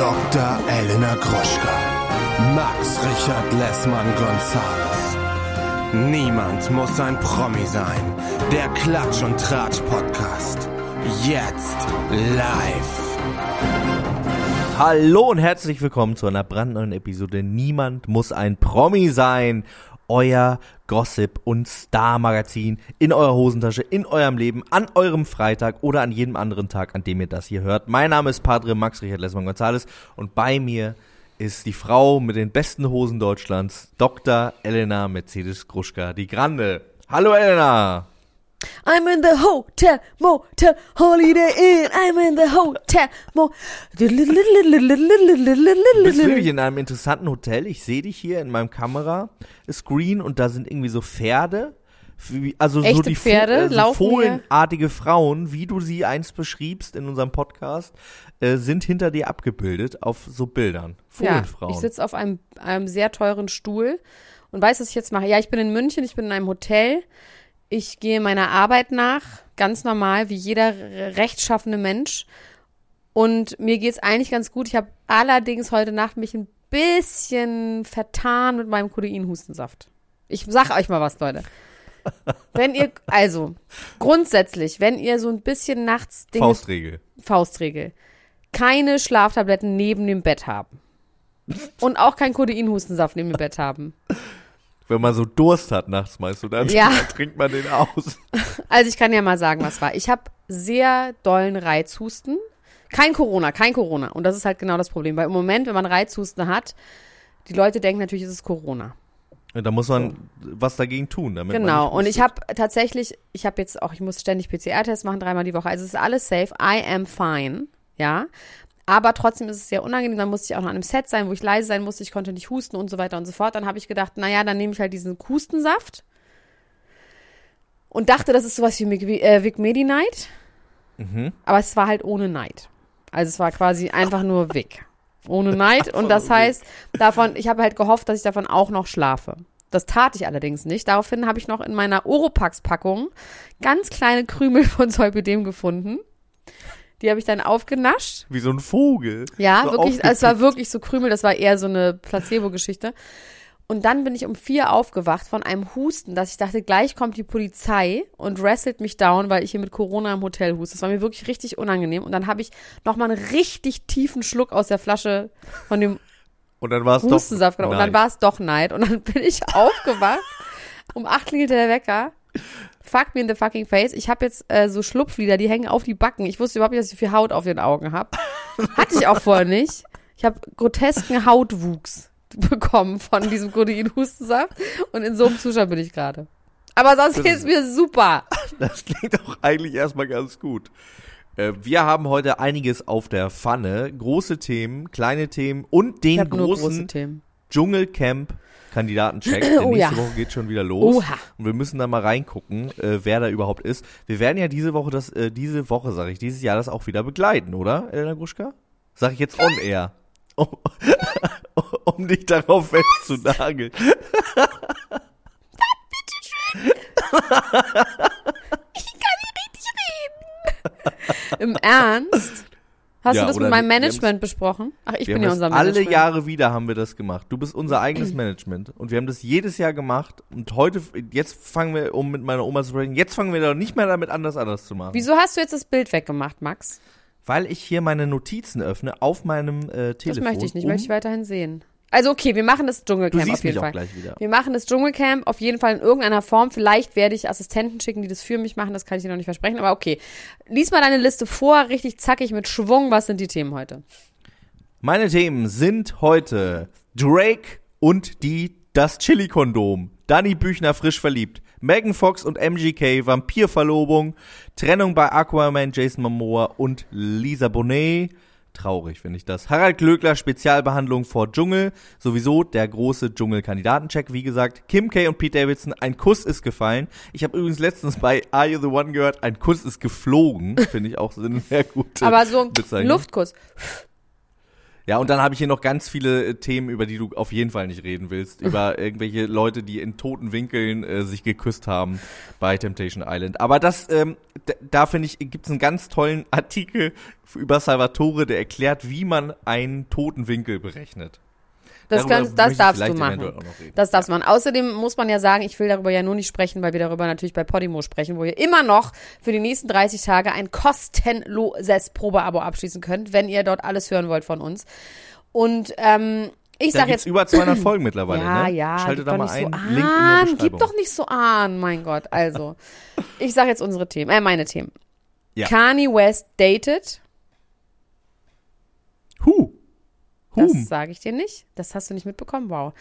Dr. Elena Groschka. Max Richard Lessmann Gonzales. Niemand muss ein Promi sein. Der Klatsch und Tratsch Podcast. Jetzt live. Hallo und herzlich willkommen zu einer brandneuen Episode Niemand muss ein Promi sein. Euer Gossip und Star Magazin in eurer Hosentasche, in eurem Leben, an eurem Freitag oder an jedem anderen Tag, an dem ihr das hier hört. Mein Name ist Padre Max Richard Lessmann Gonzales und bei mir ist die Frau mit den besten Hosen Deutschlands, Dr. Elena Mercedes Gruschka, die Grande. Hallo Elena! I'm in the hotel, motel, holiday inn. I'm in the hotel, mo. Du bist wirklich in einem interessanten Hotel. Ich sehe dich hier in meinem Kamera-Screen und da sind irgendwie so Pferde. Also so Echte die Pferde so laufen hier? fohlenartige Frauen, wie du sie einst beschriebst in unserem Podcast, äh, sind hinter dir abgebildet auf so Bildern. Ja, Fohlenfrauen. ich sitze auf einem, einem sehr teuren Stuhl und weiß, was ich jetzt mache. Ja, ich bin in München, ich bin in einem Hotel. Ich gehe meiner Arbeit nach, ganz normal, wie jeder re- rechtschaffene Mensch. Und mir geht's eigentlich ganz gut. Ich habe allerdings heute Nacht mich ein bisschen vertan mit meinem Kodeinhustensaft. Ich sag euch mal was, Leute. Wenn ihr, also, grundsätzlich, wenn ihr so ein bisschen nachts Dinge Faustregel. Faustregel. Keine Schlaftabletten neben dem Bett haben. Und auch kein Kodeinhustensaft neben dem Bett haben. Wenn man so Durst hat nachts, meinst du, dann, Ja. dann trinkt man den aus. Also ich kann ja mal sagen, was war. Ich habe sehr dollen Reizhusten. Kein Corona, kein Corona. Und das ist halt genau das Problem. Weil im Moment, wenn man Reizhusten hat, die Leute denken natürlich, es ist Corona. Ja, Da muss man was dagegen tun, damit Genau. Und ich habe tatsächlich, ich habe jetzt auch, ich muss ständig PCR-Tests machen, dreimal die Woche. Also es ist alles safe. I am fine. Ja. Aber trotzdem ist es sehr unangenehm. Dann musste ich auch noch an einem Set sein, wo ich leise sein musste. Ich konnte nicht husten und so weiter und so fort. Dann habe ich gedacht, naja, dann nehme ich halt diesen Hustensaft. Und dachte, das ist sowas wie Vic, äh, Vic Medi-Night. Mhm. Aber es war halt ohne Neid. Also es war quasi einfach nur Vic. Ohne Neid. Und das heißt, davon, ich habe halt gehofft, dass ich davon auch noch schlafe. Das tat ich allerdings nicht. Daraufhin habe ich noch in meiner Oropax-Packung ganz kleine Krümel von Zolpidem gefunden. Die habe ich dann aufgenascht. Wie so ein Vogel. Ja, So wirklich, es war wirklich so Krümel, das war eher so eine Placebo-Geschichte. Und dann bin ich um vier aufgewacht von einem Husten, dass ich dachte, gleich kommt die Polizei und wrestelt mich down, weil ich hier mit Corona im Hotel huste. Das war mir wirklich richtig unangenehm. Und dann habe ich nochmal einen richtig tiefen Schluck aus der Flasche von dem Und dann. Hustensaft genommen. Und dann war es doch Neid. Und dann bin ich aufgewacht. Um acht klingelte der Wecker. Fuck me in the fucking face. Ich habe jetzt äh, so Schlupflider, die hängen auf die Backen. Ich wusste überhaupt nicht, dass ich so viel Haut auf den Augen habe. Hatte ich auch vorher nicht. Ich habe grotesken Hautwuchs bekommen von diesem Codein-Hustensaft. Und in so einem Zustand bin ich gerade. Aber sonst geht's mir super. Das klingt auch eigentlich erstmal ganz gut. Äh, Wir haben heute einiges auf der Pfanne. Große Themen, kleine Themen und den große großen Themen. Dschungelcamp Kandidatencheck. Der Oh nächste ja. Woche geht schon wieder los. Oha. Und wir müssen da mal reingucken, äh, wer da überhaupt ist. Wir werden ja diese Woche das, äh, diese Woche, sage ich, dieses Jahr das auch wieder begleiten, oder, Elena Gruschka? Sag ich jetzt on air. Um, um dich darauf festzunageln. Im Ernst? Hast Ja, du das mit meinem Management besprochen? Ach, ich bin ja unser alle Management. Jahre wieder haben wir das gemacht. Du bist unser eigenes Management und wir haben das jedes Jahr gemacht und heute jetzt fangen wir um mit meiner Oma zu sprechen. Jetzt fangen wir doch nicht mehr damit an, das anders zu machen. Wieso hast du jetzt das Bild weggemacht, Max? Weil ich hier meine Notizen öffne auf meinem äh, Telefon. Das möchte ich nicht, um, möchte ich weiterhin sehen. Also okay, wir machen das Du Dschungelcamp siehst auf jeden mich auch Fall. gleich wieder. Wir machen das Dschungelcamp auf jeden Fall in irgendeiner Form. Vielleicht werde ich Assistenten schicken, die das für mich machen. Das kann ich dir noch nicht versprechen. Aber okay, lies mal deine Liste vor, richtig zackig mit Schwung. Was sind die Themen heute? Meine Themen sind heute Drake und die das Chili-Kondom, Danny Büchner frisch verliebt, Megan Fox und MGK Vampirverlobung, Trennung bei Aquaman Jason Momoa und Lisa Bonet. Traurig finde ich das. Harald Glöckler Spezialbehandlung vor Dschungel. Sowieso der große Dschungel-Kandidatencheck. Wie gesagt, Kim K und Pete Davidson, ein Kuss ist gefallen. Ich habe übrigens letztens bei Are You the One gehört, ein Kuss ist geflogen. Finde ich auch eine sehr gute Aber so Bezeichnung. Luftkuss. Ja, und dann habe ich hier noch ganz viele äh, Themen, über die du auf jeden Fall nicht reden willst. Über irgendwelche Leute, die in toten Winkeln äh, sich geküsst haben bei Temptation Island. Aber das, ähm, da finde ich, gibt's einen ganz tollen Artikel über Salvatore, der erklärt, wie man einen toten Winkel berechnet. Das, kannst, das darfst du machen. Das darfst man. Außerdem muss man ja sagen, ich will darüber ja nur nicht sprechen, weil wir darüber natürlich bei Podimo sprechen, wo ihr immer noch für die nächsten 30 Tage ein kostenloses Probeabo abschließen könnt, wenn ihr dort alles hören wollt von uns. Und ähm, ich Da sag jetzt. über 200 Folgen mittlerweile, Ja, ne? ja, Schaltet da doch mal nicht ein. so Link in der an, gib doch nicht so an, mein Gott. Also, ich sag jetzt unsere Themen, äh, meine Themen. Ja. Kanye West dated, Huh. Das Hum. sage ich dir nicht. Das hast du nicht mitbekommen, wow.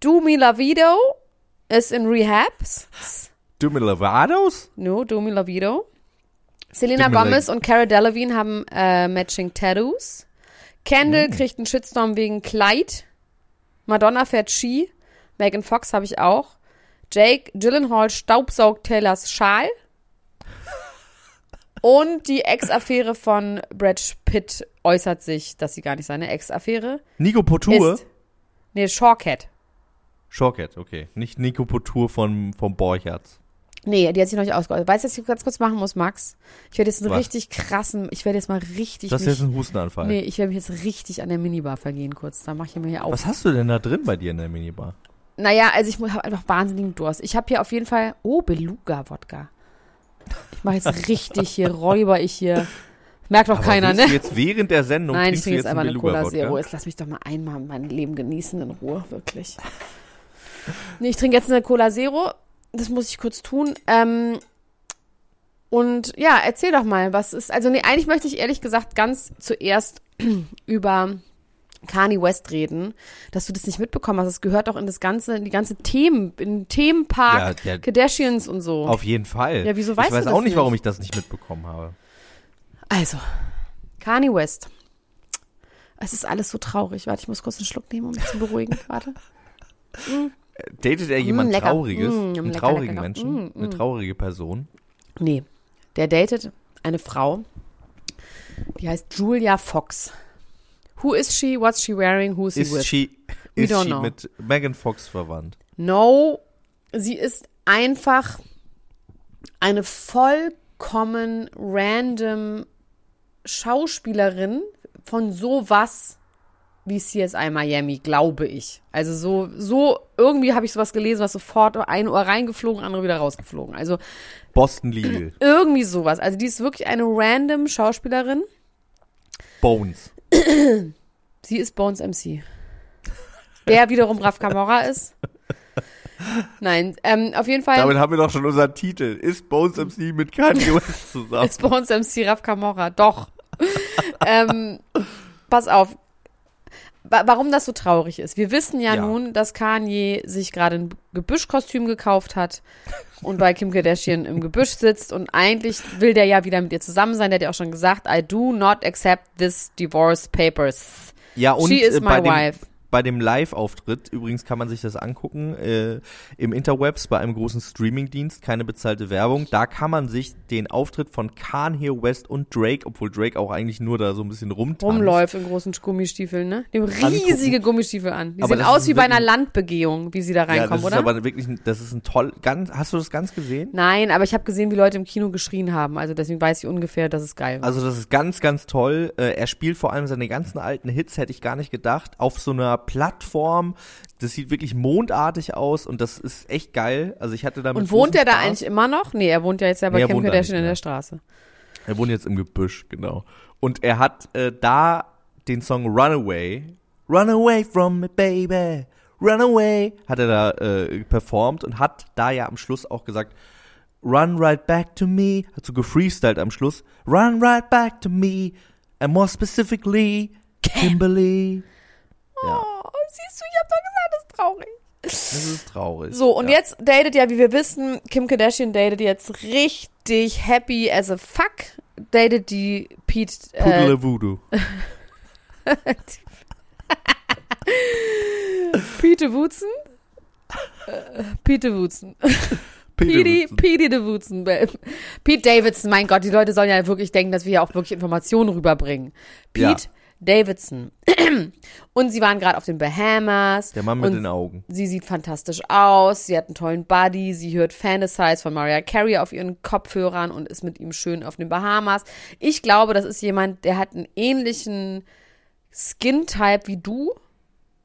Dumi Lavido ist in Rehabs. Demi Lovatos? No, Dumi Lovato. Selena Demi Gomez und Cara Delevingne haben äh, Matching Tattoos. Kendall Mm. kriegt einen Shitstorm wegen Kleid. Madonna fährt Ski. Megan Fox habe ich auch. Jake Gyllenhaal staubsaugt Taylors Schal. Und die Ex-Affäre von Brad Pitt äußert sich, dass sie gar nicht seine Ex-Affäre Nico Potur? ist. Nee, Shawcat. Shortcut, okay. Nicht Nico Potur von, vom Borchertz. Nee, die hat sich noch nicht ausgeäußert. Weißt du, was ich ganz kurz machen muss, Max? Ich werde jetzt einen Was? richtig krassen, ich werde jetzt mal richtig Das ist mich, jetzt ein Hustenanfall. Nee, ich werde mich jetzt richtig an der Minibar vergehen kurz. Da mache ich mir hier auf. Was hast du denn da drin bei dir in der Minibar? Naja, also ich habe einfach wahnsinnigen Durst. Ich habe hier auf jeden Fall, oh, Beluga-Wodka. Ich mache jetzt richtig hier, räuber ich hier. Merkt doch keiner, ne? Du jetzt während der Sendung Nein, ich trinke jetzt jetzt einfach eine Cola? Zero. Jetzt lass mich doch mal einmal mein Leben genießen in Ruhe, wirklich. Nee, ich trinke jetzt eine Cola Zero. Das muss ich kurz tun. Ähm, und ja, erzähl doch mal, was ist. Also, nee, eigentlich möchte ich ehrlich gesagt ganz zuerst über Kanye West reden, dass du das nicht mitbekommen hast. Es gehört auch in das ganze, in die ganze Themen, in den Themenpark Ja, ja. Kardashians und so. Auf jeden Fall. Ja, wieso weißt ich weiß du das auch nicht, warum ich das nicht mitbekommen habe. Also, Kanye West. Es ist alles so traurig. Warte, ich muss kurz einen Schluck nehmen, um mich zu beruhigen. Warte. Datet er jemand lecker. Trauriges? Mm, einen lecker, traurigen lecker. Menschen? Mm, Eine mm. traurige Person? Nee, der datet eine Frau, die heißt Julia Fox. Who is she? What's she wearing? Who is he Ist with? she, We ist don't she know. mit Megan Fox verwandt? No, sie ist einfach eine vollkommen random Schauspielerin von sowas wie CSI Miami, glaube ich. Also so, so, irgendwie habe ich sowas gelesen, was sofort ein Ohr reingeflogen, andere wieder rausgeflogen. Also Boston Legal. irgendwie sowas. Also die ist wirklich eine random Schauspielerin. Bones. Sie ist Bones MC. Der wiederum Raf Camora ist. Nein, ähm, auf jeden Fall Damit haben wir doch schon unseren Titel. Ist Bones MC mit Kanye West zusammen? ist Bones MC Raf Camora. Doch. ähm, pass auf. Wa- Warum das so traurig ist. Wir wissen ja, Ja. nun, dass Kanye sich gerade ein Gebüschkostüm gekauft hat und bei Kim Kardashian im Gebüsch sitzt und eigentlich will der ja wieder mit ihr zusammen sein. Der hat ja auch schon gesagt, I do not accept this divorce papers. Ja, und She is äh, my bei dem, wife. Bei dem Live-Auftritt, übrigens kann man sich das angucken, äh, im Interwebs bei einem großen Streamingdienst, keine bezahlte Werbung, da kann man sich den Auftritt von Kanye West und Drake, obwohl Drake auch eigentlich nur da so ein bisschen rumtanzt. Rumläuft in großen Gummistiefeln, ne? Haben riesige Gummistiefel an. Die Aber sehen aus wie bei einer Landbegehung, wie sie da Ja, das reinkommen, ist oder? aber wirklich, ein- das ist ein toll, ganz, hast du das ganz gesehen? Nein, aber ich habe gesehen, wie Leute im Kino geschrien haben. Also deswegen weiß ich ungefähr, dass es geil war. Also das ist ganz, ganz toll. Äh, er spielt vor allem seine ganzen alten Hits, hätte ich gar nicht gedacht, auf so einer Plattform. Das sieht wirklich mondartig aus und das ist echt geil. Also ich hatte damit Und wohnt er da Spaß. eigentlich immer noch? Nee, er wohnt ja jetzt ja bei Nee, Kim da Kardashian in der Straße. Er wohnt jetzt im Gebüsch, genau. Und er hat äh, da den Song Runaway, Run away from me, baby, run away, hat er da äh, performt und hat da ja am Schluss auch gesagt, Run right back to me, hat so gefreestylt am Schluss, Run right back to me, and more specifically, Kimberly. Ja, Oh, siehst du, ich hab doch gesagt, das ist traurig. das ist traurig. So, und ja. jetzt datet ja, wie wir wissen, Kim Kardashian datet jetzt richtig happy as a fuck. Datet die Pete, äh, Puggle Voodoo. Pete Wutzen? Äh, Pete Wutzen. Pete. Pete de Wutzen. Pete Davidson, mein Gott, die Leute sollen ja wirklich denken, dass wir hier auch wirklich Informationen rüberbringen. Ja. Davidson. und sie waren gerade auf den Bahamas. Der Mann mit den Augen. Sie sieht fantastisch aus, sie hat einen tollen Body, sie hört Fantasize von Mariah Carey auf ihren Kopfhörern und ist mit ihm schön auf den Bahamas. Ich glaube, das ist jemand, der hat einen ähnlichen Skin-Type wie du,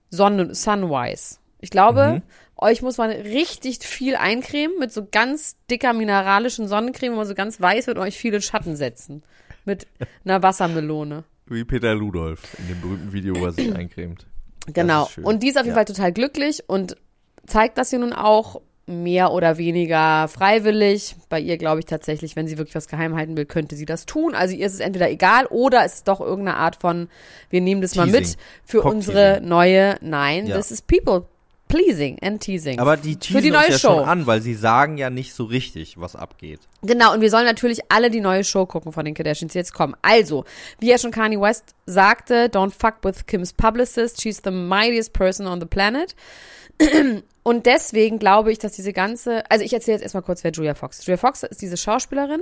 Sonne, Sunwise. Ich glaube, euch muss man richtig viel eincremen mit so ganz dicker mineralischen Sonnencreme, wo man so ganz weiß wird und euch viele Schatten setzen. Mit einer Wassermelone. Wie Peter Ludolf in dem berühmten Video, wo er sich eincremt. Genau. Und die ist auf jeden Ja. Fall total glücklich und zeigt das hier nun auch mehr oder weniger freiwillig. Bei ihr glaube ich tatsächlich, wenn sie wirklich was geheim halten will, könnte sie das tun. Also ihr ist es entweder egal oder es ist doch irgendeine Art von, wir nehmen das mal mit Teasing. für unsere teasing. neue, nein, Ja. das ist People pleasing and teasing. Aber die für teasen die uns neue ja Show. schon an, weil sie sagen ja nicht so richtig, was abgeht. Genau, und wir sollen natürlich alle die neue Show gucken von den Kardashians, die jetzt kommen. Also, wie ja schon Kanye West sagte, don't fuck with Kim's publicist, she's the mightiest person on the planet. Und deswegen glaube ich, dass diese ganze, also ich erzähle jetzt erstmal kurz, wer Julia Fox ist. Julia Fox ist diese Schauspielerin,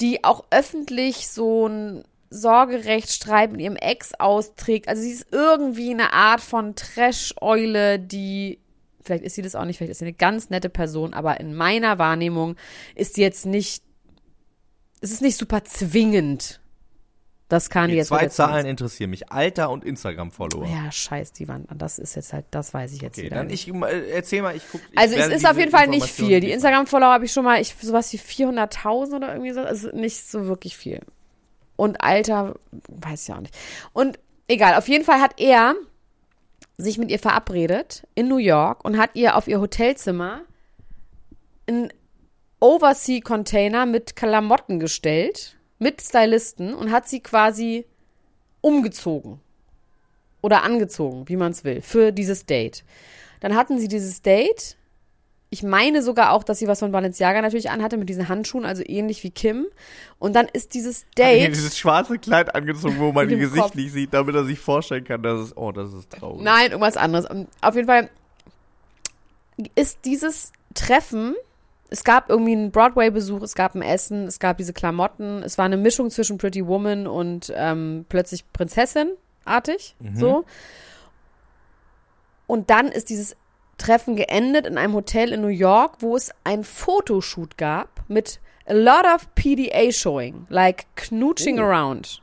die auch öffentlich so ein Sorgerechtsstreit mit ihrem Ex austrägt. Also sie ist irgendwie eine Art von Trash-Eule, die, vielleicht ist sie das auch nicht, vielleicht ist sie eine ganz nette Person, aber in meiner Wahrnehmung ist sie jetzt nicht, es ist nicht super zwingend, dass Kanye Die jetzt zwei Zahlen interessieren mich. Alter und Instagram-Follower. Ja, scheiß, die waren, das ist jetzt halt, das weiß ich jetzt Okay, wieder dann nicht. ich äh, erzähl mal, ich guck. Ich Also es ist auf jeden Fall nicht viel. Die. Instagram-Follower habe ich schon mal, ich sowas wie 400.000 oder irgendwie so. Also nicht so wirklich viel. Und Alter, weiß ich auch nicht. Und egal, auf jeden Fall hat er sich mit ihr verabredet in New York und hat ihr auf ihr Hotelzimmer einen Oversea-Container mit Klamotten gestellt, mit Stylisten und hat sie quasi umgezogen oder angezogen, wie man es will, für dieses Date. Dann hatten sie dieses Date. Ich meine sogar auch, dass sie was von Balenciaga natürlich anhatte mit diesen Handschuhen, also ähnlich wie Kim. Und dann ist dieses Hat Date. dieses schwarze Kleid angezogen, wo man ihr Gesicht Kopf. nicht sieht, damit er sich vorstellen kann, dass es, oh, das ist traurig. Nein, irgendwas anderes. Auf jeden Fall ist dieses Treffen, es gab irgendwie einen Broadway-Besuch, es gab ein Essen, es gab diese Klamotten, es war eine Mischung zwischen Pretty Woman und ähm, plötzlich Prinzessin-artig, so. Und dann ist dieses Treffen geendet in einem Hotel in New York, wo es ein Fotoshoot gab mit a lot of PDA showing, like knooching Oh. around.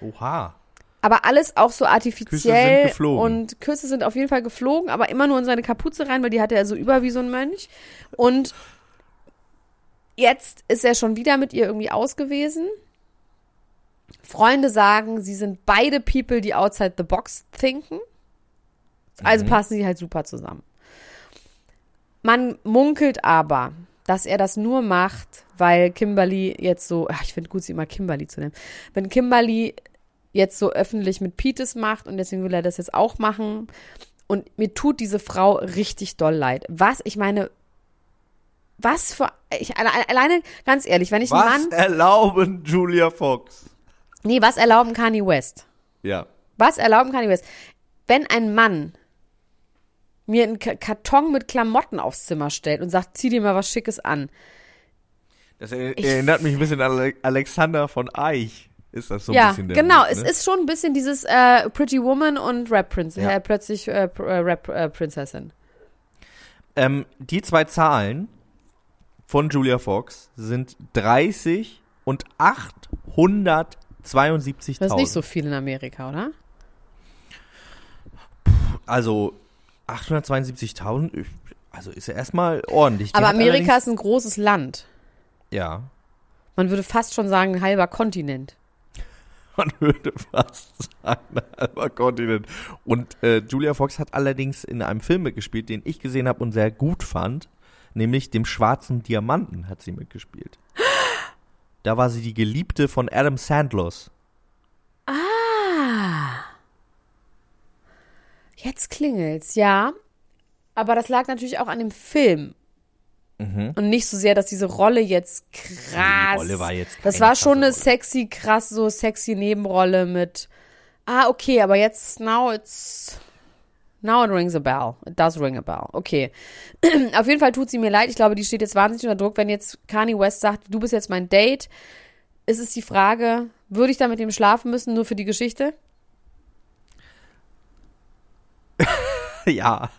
Oha. Aber alles auch so artifiziell. sind geflogen. Und Küsse sind auf jeden Fall geflogen, aber immer nur in seine Kapuze rein, weil die hatte er so über wie so ein Mönch. Und jetzt ist er schon wieder mit ihr irgendwie aus gewesen. Freunde sagen, sie sind beide People, die outside the box thinken. Also passen sie halt super zusammen. Man munkelt aber, dass er das nur macht, weil Kimberly jetzt so, ach, ich finde gut, sie immer Kimberly zu nennen. Wenn Kimberly jetzt so öffentlich mit Petes macht und deswegen will er das jetzt auch machen. Und mir tut diese Frau richtig doll leid. Was, ich meine, was für, ich, alle- alleine, ganz ehrlich, wenn ich Was einen Mann, erlauben Julia Fox? nee, was erlauben Kanye West? Ja. Was erlauben Kanye West? Wenn ein Mann mir einen Ka- Karton mit Klamotten aufs Zimmer stellt und sagt, zieh dir mal was Schickes an. Das er, Ich- erinnert mich ein bisschen an Ale Alexander von Eich. Ist das so ein ja, bisschen der genau. Es ne? ist schon ein bisschen dieses äh, Pretty Woman und Rap Prince, Ja. äh, plötzlich äh, äh, Rap äh, Prinzessin. Ähm, die zwei Zahlen von Julia Fox sind 30 und 872.000. Das ist nicht so viel in Amerika, oder? Also 872.000, ich- also ist ja erstmal ordentlich. Die Aber Amerika ist ein großes Land. Ja, Man würde fast schon sagen, ein halber Kontinent. man würde fast sagen, ein halber Kontinent. Und äh, Julia Fox hat allerdings in einem Film mitgespielt, den ich gesehen habe und sehr gut fand, nämlich dem Schwarzen Diamanten hat sie mitgespielt. Da war sie die Geliebte von Adam Sandlers. Jetzt klingelt's, ja. Aber das lag natürlich auch an dem Film. Und nicht so sehr, dass diese Rolle jetzt krass. Mhm. Die Rolle war jetzt das war schon eine Rolle. sexy, krass, so sexy Nebenrolle mit. Ah, okay, aber jetzt, now it's. Now it rings a bell. It does ring a bell. Okay. Auf jeden Fall tut sie mir leid. Ich glaube, die steht jetzt wahnsinnig unter Druck, wenn jetzt Kanye West sagt, du bist jetzt mein Date. ist es die Frage, würde ich da mit ihm schlafen müssen, nur für die Geschichte? ja.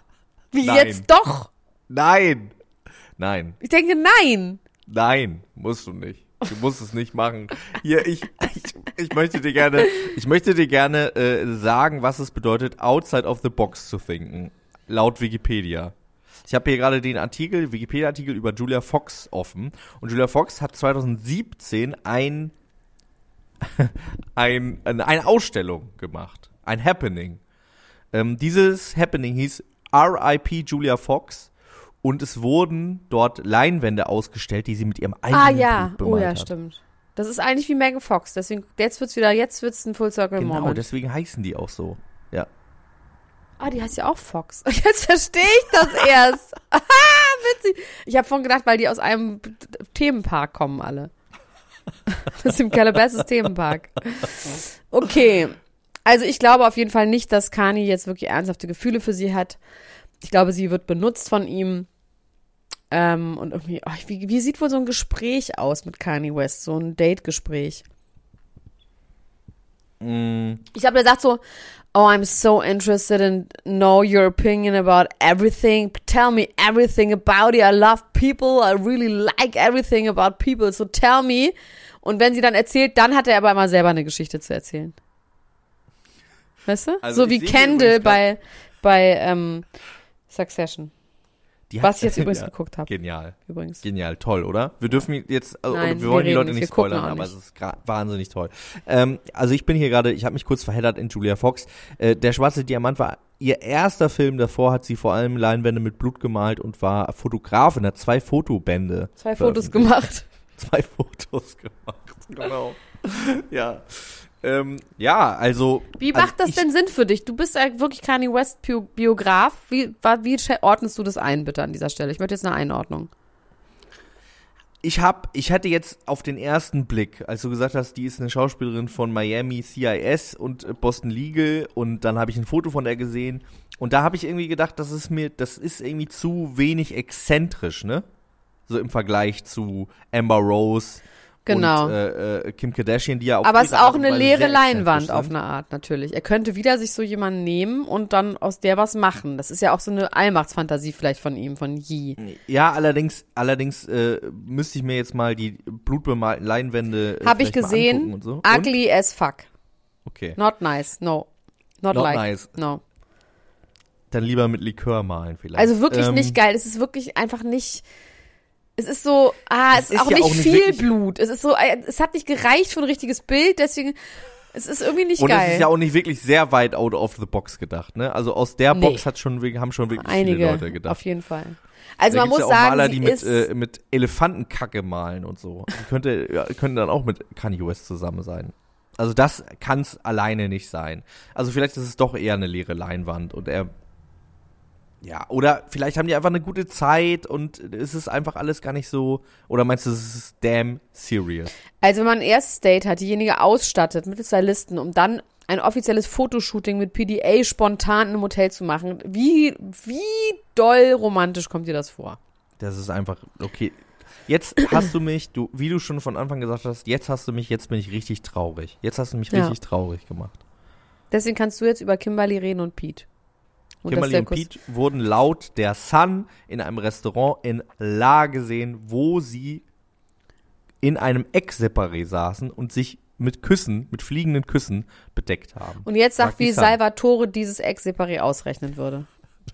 Wie Nein. jetzt doch? Nein. Nein. Ich denke, nein. Nein, musst du nicht. Du musst es nicht machen. Hier, ich, ich, ich möchte dir gerne, ich möchte dir gerne äh, sagen, was es bedeutet, outside of the box zu thinken. Laut Wikipedia. Ich habe hier gerade den Artikel, Wikipedia-Artikel über Julia Fox offen. Und Julia Fox hat 2017 ein, ein, eine Ausstellung gemacht. Ein Happening. Ähm, dieses Happening hieß R.I.P. Julia Fox. Und es wurden dort Leinwände ausgestellt, die sie mit ihrem eigenen Ah ja, Blut oh bemalt ja, hat. stimmt. Das ist eigentlich wie Megan Fox. Deswegen, jetzt wird's wieder, jetzt wird's ein Full Circle Genau, Moment. deswegen heißen die auch so. Ja. Ah, die heißt ja auch Fox. Jetzt verstehe ich das erst. Aha, witzig. Ich habe vorhin gedacht, weil die aus einem Themenpark kommen alle. Das ist im Calabasas Themenpark. Okay. Also ich glaube auf jeden Fall nicht, dass Kani jetzt wirklich ernsthafte Gefühle für sie hat. Ich glaube, sie wird benutzt von ihm. Ähm, und irgendwie, oh, wie, wie sieht wohl so ein Gespräch aus mit Kanye West? So ein Date-Gespräch. Mm, Ich glaube, der sagt so, oh, I'm so interested in know your opinion about everything. Tell me everything about it. I love people. I really like everything about people. So tell me. Und wenn sie dann erzählt, dann hat er aber immer selber eine Geschichte zu erzählen. Weißt du? Also so wie Kendall bei, bei ähm, Succession. die Was ich jetzt übrigens ja, geguckt habe. Genial. Übrigens. Genial, toll, oder? Wir dürfen jetzt, also, Nein, wir wollen wir die Leute nicht nicht, spoilern, auch aber nicht. es ist wahnsinnig toll. Ähm, also ich bin hier gerade, ich habe mich kurz verheddert in Julia Fox. Äh, der schwarze Diamant war ihr erster Film. Davor hat sie vor allem Leinwände mit Blut gemalt und war Fotografin, hat zwei Fotobände. Zwei Fotos gemacht. Zwei Fotos gemacht. Genau. ja. Ähm, ja, also. Wie also macht das ich, denn Sinn für dich? Du bist ja wirklich Kanye West Bio- Biograf. Wie, wie ordnest du das ein, bitte, an dieser Stelle? Ich möchte jetzt eine Einordnung. Ich hab, ich hatte jetzt auf den ersten Blick, als du gesagt hast, die ist eine Schauspielerin von Miami CIS und äh, Boston Legal und dann habe ich ein Foto von der gesehen und da habe ich irgendwie gedacht, das ist mir, das ist irgendwie zu wenig exzentrisch, ne? So im Vergleich zu Amber Rose Genau. und äh, äh, Kim Kardashian, die ja auf Aber es ist auch Art eine leere Leinwand auf eine Art, natürlich. Er könnte wieder sich so jemanden nehmen und dann aus der was machen. Das ist ja auch so eine Allmachtsfantasie vielleicht von ihm, von Yi. Ja, allerdings, allerdings äh, müsste ich mir jetzt mal die blutbemalten Leinwände äh, Habe ich gesehen. und so. Und? Ugly as fuck. Okay. Not nice. No. Not, Not like. nice. No. Dann lieber mit Likör malen vielleicht. Also wirklich Ähm, nicht geil. Es ist wirklich einfach nicht. Es ist so, ah, es, Es ist, ist auch ja nicht auch viel Blut. Es ist so, äh, es hat nicht gereicht für ein richtiges Bild, deswegen, es ist irgendwie nicht Und geil. es ist ja auch nicht wirklich sehr weit out of the box gedacht, ne? Also aus der Nee. Box hat schon, haben schon wirklich viele Einige, Leute gedacht. auf jeden Fall. Also da man muss ja auch sagen, Maler, die mit, äh, mit Elefantenkacke malen und so. Die könnte, ja, können dann auch mit Kanye West zusammen sein. Also das kann es alleine nicht sein. Also vielleicht ist es doch eher eine leere Leinwand und er ja, oder vielleicht haben die einfach eine gute Zeit und es ist einfach alles gar nicht so. Oder meinst du, es ist damn serious? also wenn man ein erstes Date hat, diejenige ausstattet mit zwei Listen, um dann ein offizielles Fotoshooting mit PDA spontan in einem Hotel zu machen, wie, wie doll romantisch kommt dir das vor? Das ist einfach, okay. Jetzt hast du mich, du, wie du schon von Anfang gesagt hast, jetzt hast du mich, jetzt bin ich richtig traurig. Jetzt hast du mich Ja. richtig traurig gemacht. Deswegen kannst du jetzt über Kimberly reden und Pete. Und Kimberly und Pete wurden laut der Sun in einem Restaurant in La gesehen, wo sie in einem Eckseparé saßen und sich mit Küssen, mit fliegenden Küssen bedeckt haben. Und jetzt Sagt wie. Salvatore dieses Ex-Separé ausrechnen würde.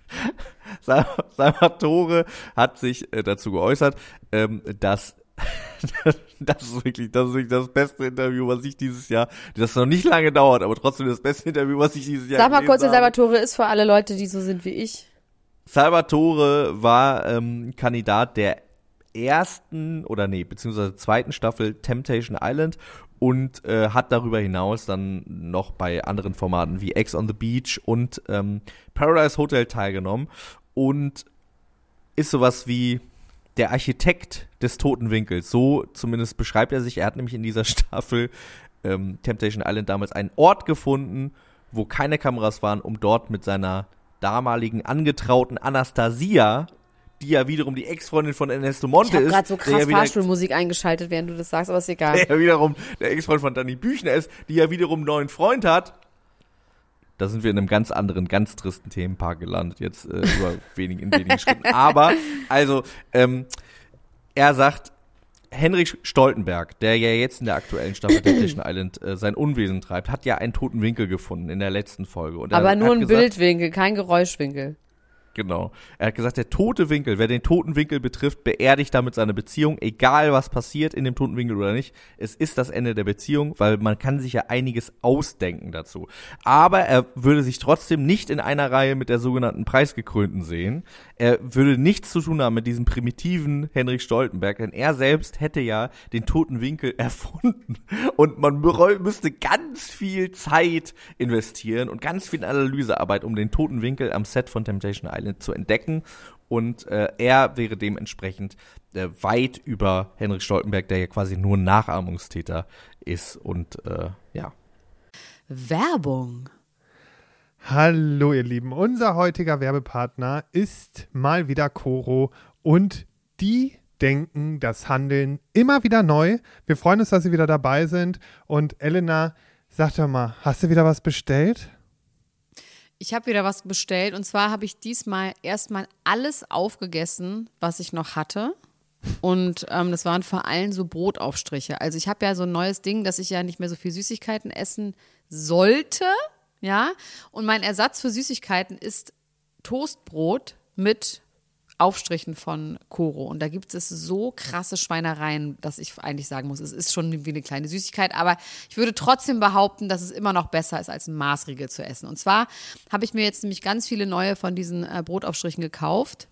Sal- Salvatore hat sich äh, dazu geäußert, ähm, dass das ist wirklich, das ist wirklich das beste Interview, was ich dieses Jahr, das noch nicht lange dauert, aber trotzdem das beste Interview, was ich dieses Jahr Sag mal kurz, habe. Salvatore ist für alle Leute, die so sind wie ich. Salvatore war ähm, Kandidat der ersten oder nee, beziehungsweise zweiten Staffel Temptation Island und äh, hat darüber hinaus dann noch bei anderen Formaten wie Ex on the Beach und ähm, Paradise Hotel teilgenommen und ist sowas wie der Architekt des toten Winkels. So zumindest beschreibt er sich. Er hat nämlich in dieser Staffel ähm, Temptation Island damals einen Ort gefunden, wo keine Kameras waren, um dort mit seiner damaligen Angetrauten Anastasia die ja wiederum die Ex-Freundin von Ernesto Monte Ich ist. gerade so krass ja Fahrstuhlmusik eingeschaltet, während du das sagst, aber ist egal. der ja wiederum der Ex-Freund von Danny Büchner ist, die ja wiederum einen neuen Freund hat. Da sind wir in einem ganz anderen, ganz tristen Themenpark gelandet, jetzt äh, über wenig, in wenigen Schritten. Aber, also, ähm, er sagt, Henrik Stoltenberg, der ja jetzt in der aktuellen Staffel Temptation Island äh, sein Unwesen treibt, hat ja einen toten Winkel gefunden in der letzten Folge. Und er aber nur ein gesagt, Bildwinkel, kein Geräuschwinkel. Genau. Er hat gesagt, der tote Winkel, wer den toten Winkel betrifft, beerdigt damit seine Beziehung, egal was passiert in dem toten Winkel oder nicht. Es ist das Ende der Beziehung, weil man kann sich ja einiges ausdenken dazu. Aber er würde sich trotzdem nicht in einer Reihe mit der sogenannten Preisgekrönten sehen. Er würde nichts zu tun haben mit diesem primitiven Henrik Stoltenberg, denn er selbst hätte ja den toten Winkel erfunden. Und man müsste ganz viel Zeit investieren und ganz viel Analysearbeit, um den toten Winkel am Set von Temptation Island zu entdecken. Und äh, er wäre dementsprechend äh, weit über Henrik Stoltenberg, der ja quasi nur ein Nachahmungstäter ist. Und äh, ja. Werbung. Hallo ihr Lieben, unser heutiger Werbepartner ist mal wieder Coro und die denken das Handeln immer wieder neu. Wir freuen uns, dass Sie wieder dabei sind und Elena, sag doch mal, hast du wieder was bestellt? Ich habe wieder was bestellt und zwar habe ich diesmal erstmal alles aufgegessen, was ich noch hatte. Und ähm, das waren vor allem so Brotaufstriche. Also ich habe ja so ein neues Ding, dass ich ja nicht mehr so viel Süßigkeiten essen sollte. Ja. Und mein Ersatz für Süßigkeiten ist Toastbrot mit Aufstrichen von Koro. Und da gibt es so krasse Schweinereien, dass ich eigentlich sagen muss, es ist schon wie eine kleine Süßigkeit. Aber ich würde trotzdem behaupten, dass es immer noch besser ist, als ein Maßriegel zu essen. Und zwar habe ich mir jetzt nämlich ganz viele neue von diesen äh, Brotaufstrichen gekauft.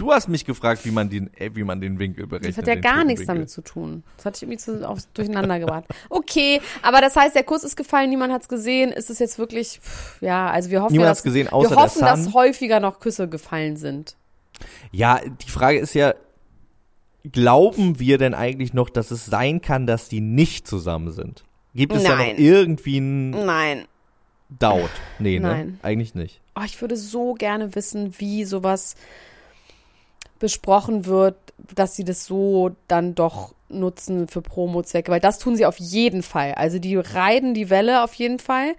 Du hast mich gefragt, wie man den, äh, wie man den Winkel berechnet. Das hat ja gar nichts damit zu tun. Das hatte ich irgendwie zu, auf, durcheinander gebracht. Okay, aber das heißt, der Kuss ist gefallen, niemand hat's gesehen. Ist es jetzt wirklich, pff, ja, also wir hoffen, Niemand dass, gesehen, außer wir hoffen, dass häufiger noch Küsse gefallen sind. Ja, die Frage ist ja, glauben wir denn eigentlich noch, dass es sein kann, dass die nicht zusammen sind? Gibt es da Nein. noch irgendwie einen Nein. Doubt? Nee, ne? Nein. Eigentlich nicht. Oh, ich würde so gerne wissen, wie sowas besprochen wird, dass sie das so dann doch nutzen für Promo-Zwecke, weil das tun sie auf jeden Fall. Also die reiten die Welle auf jeden Fall.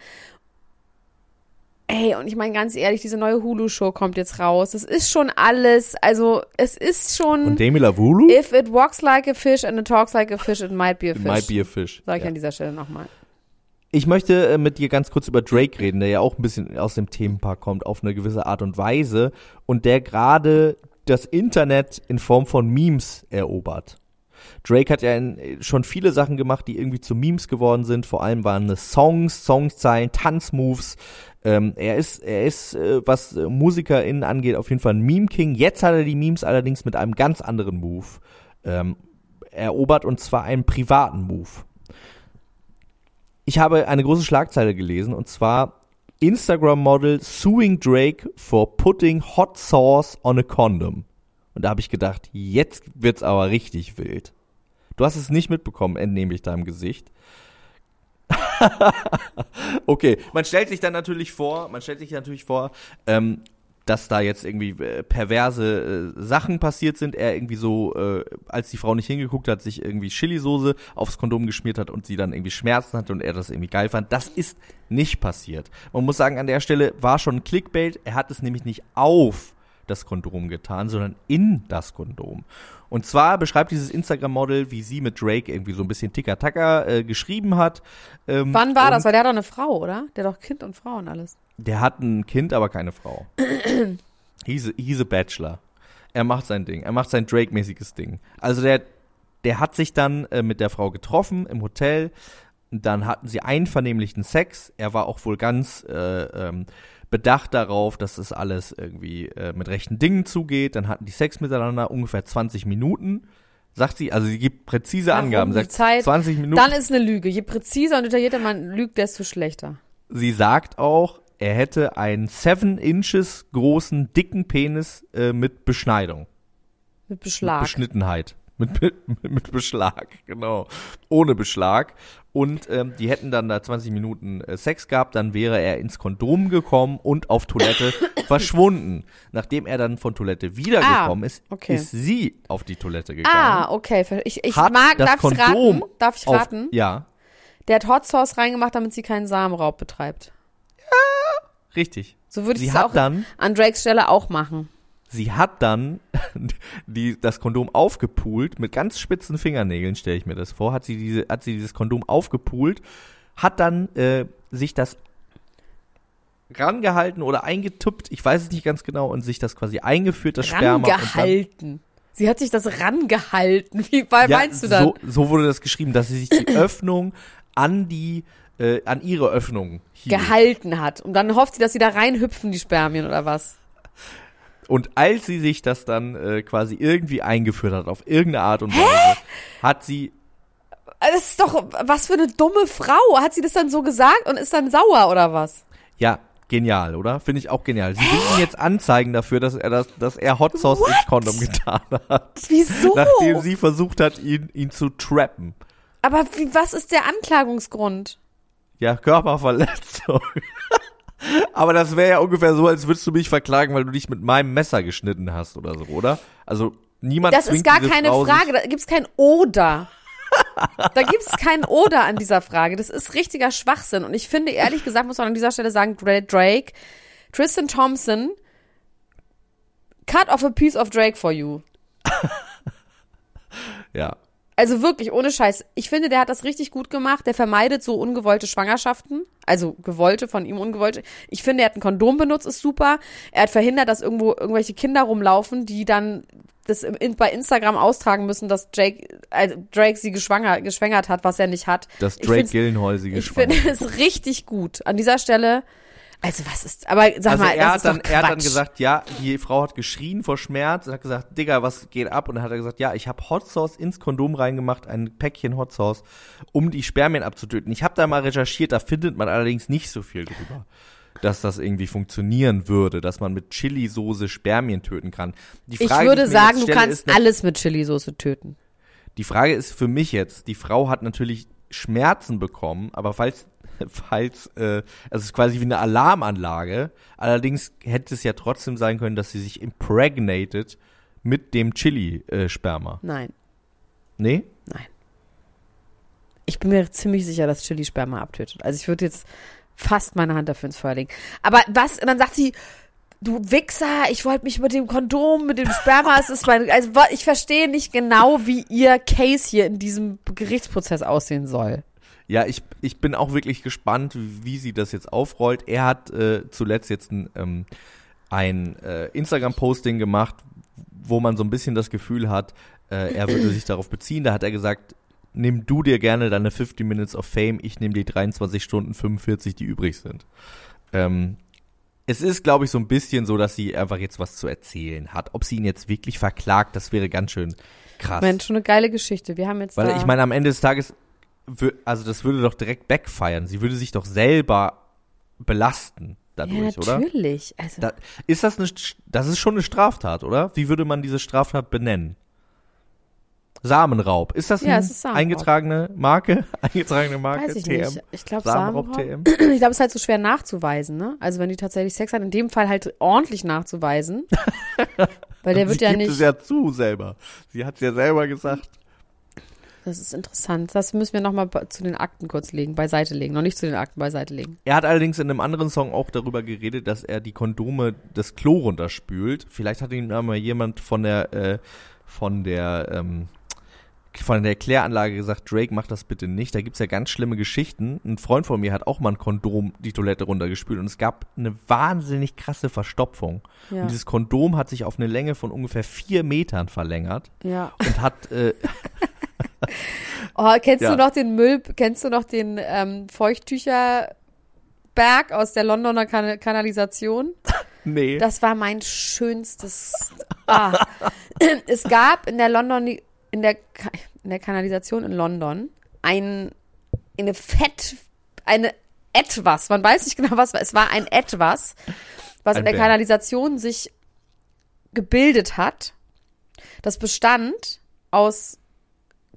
Ey, und ich meine ganz ehrlich, diese neue Hulu-Show kommt jetzt raus. Das ist schon alles, also es ist schon, Und Demi Lovato? if it walks like a fish and it talks like a fish, it might be a It fish. might be a fish. Sag ich Ja. an dieser Stelle nochmal. Ich möchte äh, mit dir ganz kurz über Drake reden, der ja auch ein bisschen aus dem Themenpark kommt, auf eine gewisse Art und Weise und der gerade das Internet in Form von Memes erobert. Drake hat ja in, schon viele Sachen gemacht, die irgendwie zu Memes geworden sind. Vor allem waren es Songs, Songzeilen, Tanzmoves. Ähm, er ist, er ist, äh, was MusikerInnen angeht, auf jeden Fall ein Meme-King. Jetzt hat er die Memes allerdings mit einem ganz anderen Move ähm, erobert und zwar einen privaten Move. Ich habe eine große Schlagzeile gelesen und zwar Instagram-Model suing Drake for putting hot sauce on a condom. Und da habe ich gedacht, jetzt wird's aber richtig wild. Du hast es nicht mitbekommen, entnehme ich deinem Gesicht. okay, man stellt sich dann natürlich vor, man stellt sich natürlich vor, ähm, dass da jetzt irgendwie äh, perverse äh, Sachen passiert sind. Er irgendwie so, äh, als die Frau nicht hingeguckt hat, sich irgendwie Chilisoße aufs Kondom geschmiert hat und sie dann irgendwie Schmerzen hatte und er das irgendwie geil fand. Das ist nicht passiert. Man muss sagen, an der Stelle war schon ein Clickbait. Er hat es nämlich nicht auf das Kondom getan, sondern in das Kondom. Und zwar beschreibt dieses Instagram-Model, wie sie mit Drake irgendwie so ein bisschen Ticker-Tacker äh, geschrieben hat. Ähm, Wann war das? Weil der hat doch eine Frau, oder? Der hat doch Kind und Frau und alles. Der hat ein Kind, aber keine Frau. he's, a, he's a Bachelor. Er macht sein Ding. Er macht sein Drake-mäßiges Ding. Also der, der hat sich dann äh, mit der Frau getroffen im Hotel. Dann hatten sie einvernehmlichen Sex. Er war auch wohl ganz äh, ähm, bedacht darauf, dass das alles irgendwie äh, mit rechten Dingen zugeht. Dann hatten die Sex miteinander ungefähr 20 Minuten. Sagt sie, also sie gibt präzise Warum Angaben. Sagt Zeit? 20 Minuten. Dann ist eine Lüge. Je präziser und detaillierter man lügt, desto schlechter. Sie sagt auch, er hätte einen 7 Inches großen, dicken Penis äh, mit Beschneidung. Mit Mit Beschlag. Beschnittenheit. Mit, mit, mit Beschlag, genau. Ohne Beschlag. Und ähm, die hätten dann da 20 Minuten äh, Sex gehabt, dann wäre er ins Kondom gekommen und auf Toilette verschwunden. Nachdem er dann von Toilette wiedergekommen ist, okay. ist sie auf die Toilette gegangen. ah, okay. Ich, ich mag, das darf ich raten? Darf ich auf, raten? Ja, Der hat Hot Sauce reingemacht, damit sie keinen Samenraub betreibt. Richtig. So würde ich Sie es hat auch dann an Drakes Stelle auch machen. Sie hat dann die, das Kondom aufgepult, mit ganz spitzen Fingernägeln, stelle ich mir das vor, hat sie, diese, hat sie dieses Kondom aufgepult, hat dann äh, sich das rangehalten oder eingetuppt, ich weiß es nicht ganz genau, und sich das quasi eingeführt, das Sperma. und dann- Rangehalten. Sie hat sich das rangehalten. Wie Ja, meinst du das? so, so wurde das geschrieben, dass sie sich die Öffnung an die, äh, an ihre Öffnung hielt. Gehalten hat. Und dann hofft sie, dass sie da reinhüpfen, die Spermien oder was? Und als sie sich das dann äh, quasi irgendwie eingeführt hat, auf irgendeine Art und Weise, hat sie Das ist doch, was für eine dumme Frau. Hat sie das dann so gesagt und ist dann sauer oder was? Ja, genial, oder? Finde ich auch genial. Sie will ihn jetzt anzeigen dafür, dass er das, dass er Hot Sauce ins What? Kondom getan hat. Wieso? Nachdem sie versucht hat, ihn, ihn zu trappen. Aber wie, was ist der Anklagungsgrund? Ja, Körperverletzung. Aber das wäre ja ungefähr so, als würdest du mich verklagen, weil du dich mit meinem Messer geschnitten hast oder so, oder? Also niemand Das ist gar keine Frau, Frage. Da gibt's kein Oder. da gibt's kein Oder an dieser Frage. Das ist richtiger Schwachsinn. Und ich finde, ehrlich gesagt, muss man an dieser Stelle sagen, Dra- Drake, Tristan Thompson, cut off a piece of Drake for you. Ja. Also wirklich, ohne Scheiß. Ich finde, der hat das richtig gut gemacht. Der vermeidet so ungewollte Schwangerschaften. Also gewollte, von ihm ungewollte. Ich finde, er hat ein Kondom benutzt, ist super. Er hat verhindert, dass irgendwo irgendwelche Kinder rumlaufen, die dann das in, bei Instagram austragen müssen, dass Jake, also Drake sie geschwanger, geschwängert hat, was er nicht hat. Dass Ich Drake Gillenhall sie Ich geschwungen finde es richtig gut. An dieser Stelle Also was ist, aber sag also mal, er das hat ist dann, er hat dann gesagt, ja, die Frau hat geschrien vor Schmerz und hat gesagt, Digga, was geht ab? Und dann hat er gesagt, ja, ich habe Hot Sauce ins Kondom reingemacht, ein Päckchen Hot Sauce, um die Spermien abzutöten. Ich habe da mal recherchiert, da findet man allerdings nicht so viel drüber, dass das irgendwie funktionieren würde, dass man mit Chili-Soße Spermien töten kann. Die ich Frage, würde ich sagen, du kannst ist, alles mit Chili-Soße töten. Die Frage ist für mich jetzt, die Frau hat natürlich Schmerzen bekommen, aber falls, falls, äh, also es ist quasi wie eine Alarmanlage, allerdings hätte es ja trotzdem sein können, dass sie sich impregnated mit dem Chili-Sperma. Nein, nee? nein. Ich bin mir ziemlich sicher, dass Chili Sperma abtötet. Also ich würde jetzt fast meine Hand dafür ins Feuer legen. Aber was, und dann sagt sie, du Wichser, ich wollte mich mit dem Kondom, mit dem Sperma, es ist mein, also ich verstehe nicht genau, wie ihr Case hier in diesem Gerichtsprozess aussehen soll. Ja, ich, ich bin auch wirklich gespannt, wie sie das jetzt aufrollt. Er hat äh, zuletzt jetzt ein, ähm, ein äh, Instagram-Posting gemacht, wo man so ein bisschen das Gefühl hat, äh, er würde sich darauf beziehen. Da hat er gesagt, nimm du dir gerne deine 50 Minutes of Fame, ich nehme die 23 Stunden 45, die übrig sind. Ähm, es ist, glaube ich, so ein bisschen so, dass sie einfach jetzt was zu erzählen hat. Ob sie ihn jetzt wirklich verklagt, das wäre ganz schön krass. Mensch, schon eine geile Geschichte. Wir haben jetzt Weil ich meine, am Ende des Tages, also das würde doch direkt backfeiern. Sie würde sich doch selber belasten ja, dadurch, oder? natürlich. Also, Da, ist das eine, das ist schon eine Straftat, oder? Wie würde man diese Straftat benennen? Samenraub. Ist das Ja, eine ist eingetragene Marke? eingetragene Marke? weiß ich TM? nicht. Ich glaube, Samenraub Samenraub. TM? Ich glaube, es ist halt so schwer nachzuweisen, ne? Also wenn die tatsächlich Sex hat, in dem Fall halt ordentlich nachzuweisen. Weil der wird sie ja gibt nicht. es ja zu selber. Sie hat es ja selber gesagt. Das ist interessant. Das müssen wir nochmal zu den Akten kurz legen, beiseite legen. Noch nicht zu den Akten beiseite legen. Er hat allerdings in einem anderen Song auch darüber geredet, dass er die Kondome das Klo runterspült. Vielleicht hat ihn da mal jemand von der äh, von der ähm, von der Kläranlage gesagt, Drake, mach das bitte nicht. Da gibt's ja ganz schlimme Geschichten. Ein Freund von mir hat auch mal ein Kondom die Toilette runtergespült und es gab eine wahnsinnig krasse Verstopfung. Ja. Und dieses Kondom hat sich auf eine Länge von ungefähr vier Metern verlängert Ja. und hat äh, Oh, kennst Ja. du noch den Müll, kennst du noch den ähm, Feuchttücherberg aus der Londoner kan Kanalisation? nee. Das war mein schönstes. Ah. Es gab in der London, in der, in der Kanalisation in London ein, eine Fett, eine etwas, man weiß nicht genau was, war. es war ein etwas, was Ein in der Berg. Kanalisation sich gebildet hat. Das bestand aus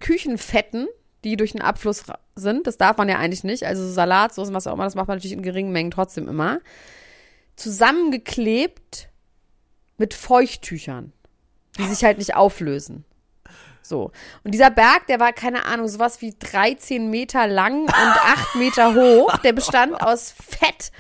Küchenfetten, die durch den Abfluss sind. Das darf man ja eigentlich nicht. Also Salatsoßen, was auch immer, das macht man natürlich in geringen Mengen trotzdem immer. Zusammengeklebt mit Feuchttüchern, die sich halt nicht auflösen. So. Und dieser Berg, der war, keine Ahnung, sowas wie 13 Meter lang und 8 Meter hoch. Der bestand aus Fett.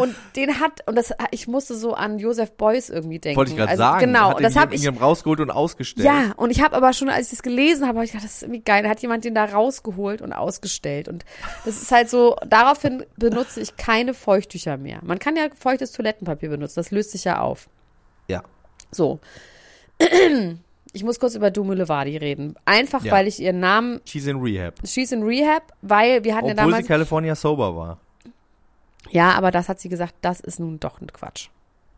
Und den hat, und das, ich musste so an Joseph Beuys irgendwie denken. Wollte ich gerade also, sagen. Genau, und das habe ich, rausgeholt und ausgestellt. ja, und ich habe aber schon, als ich das gelesen habe, hab ich gedacht, das ist irgendwie geil. Da hat jemand den da rausgeholt und ausgestellt. Und das ist halt so, daraufhin benutze ich keine Feuchttücher mehr. Man kann ja feuchtes Toilettenpapier benutzen, das löst sich ja auf. Ja. So. Ich muss kurz über Dumu Levadi reden. Einfach, Ja. weil ich ihren Namen, She's in Rehab. She's in Rehab, weil wir hatten ja Obwohl damals. sie California sober war. Ja, aber das hat sie gesagt, das ist nun doch ein Quatsch.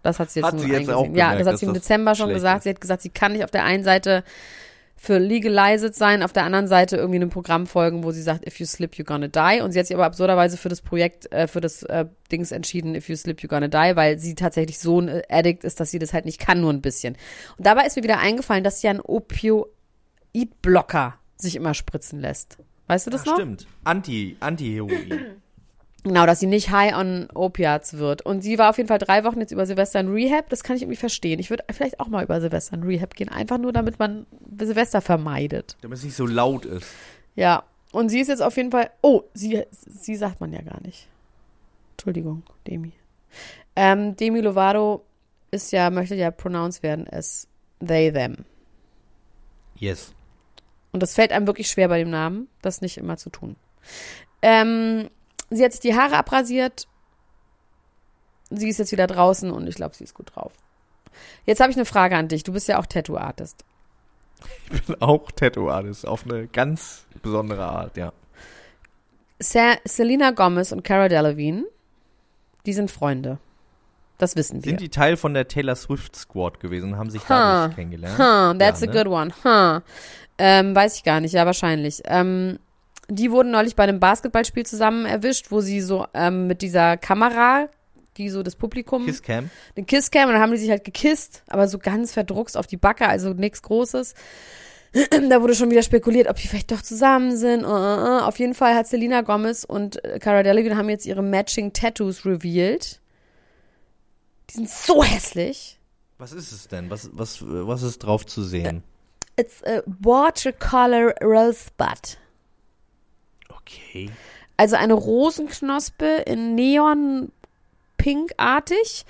Das hat sie jetzt Hat nun sie jetzt auch Ja, gemerkt, das hat sie im Dezember schon gesagt. ist. Sie hat gesagt, sie kann nicht auf der einen Seite für legalized sein, auf der anderen Seite irgendwie einem Programm folgen, wo sie sagt, if you slip, you're gonna die. Und sie hat sich aber absurderweise für das Projekt, äh, für das äh, Dings entschieden, if you slip, you're gonna die, weil sie tatsächlich so ein äh, Addict ist, dass sie das halt nicht kann, nur ein bisschen. Und dabei ist mir wieder eingefallen, dass sie einen Opioid-Blocker sich immer spritzen lässt. Weißt du das Ach, noch? Stimmt. Anti, Anti-Heroin. Genau, dass sie nicht high on Opiates wird. Und sie war auf jeden Fall drei Wochen jetzt über Silvester in Rehab. Das kann ich irgendwie verstehen. Ich würde vielleicht auch mal über Silvester in Rehab gehen. Einfach nur, damit man Silvester vermeidet. Damit es nicht so laut ist. Ja. Und sie ist jetzt auf jeden Fall. Oh, sie, sie sagt man ja gar nicht. Entschuldigung, Demi. Ähm, Demi Lovato ist ja, möchte ja pronounced werden as they, them. Yes. Und das fällt einem wirklich schwer bei dem Namen, das nicht immer zu tun. Ähm, sie hat sich die Haare abrasiert. Sie ist jetzt wieder draußen und ich glaube, sie ist gut drauf. Jetzt habe ich eine Frage an dich. Du bist ja auch Tattoo-Artist. Ich bin auch Tattoo-Artist. Auf eine ganz besondere Art, ja. Sa Selena Gomez und Cara Delevingne Die sind Freunde. Das wissen wir. Sind die Teil von der Taylor Swift Squad gewesen und haben sich Huh. dadurch kennengelernt? Huh, that's Ja, a ne? good one. Huh. Ähm, weiß ich gar nicht, ja, wahrscheinlich. Ähm, die wurden neulich bei einem Basketballspiel zusammen erwischt, wo sie so ähm, mit dieser Kamera, die so das Publikum, Kisscam? eine Kisscam, und dann haben die sich halt gekisst, aber so ganz verdruckst auf die Backe, also nichts Großes. Da wurde schon wieder spekuliert, ob die vielleicht doch zusammen sind. Uh, uh, uh. Auf jeden Fall hat Selena Gomez und Cara Delevingne haben jetzt ihre Matching Tattoos revealed. Die sind so hässlich. Was ist es denn? Was, was, was ist drauf zu sehen? It's a watercolor rosebud. Okay. Also eine Rosenknospe in Neon-Pink-artig.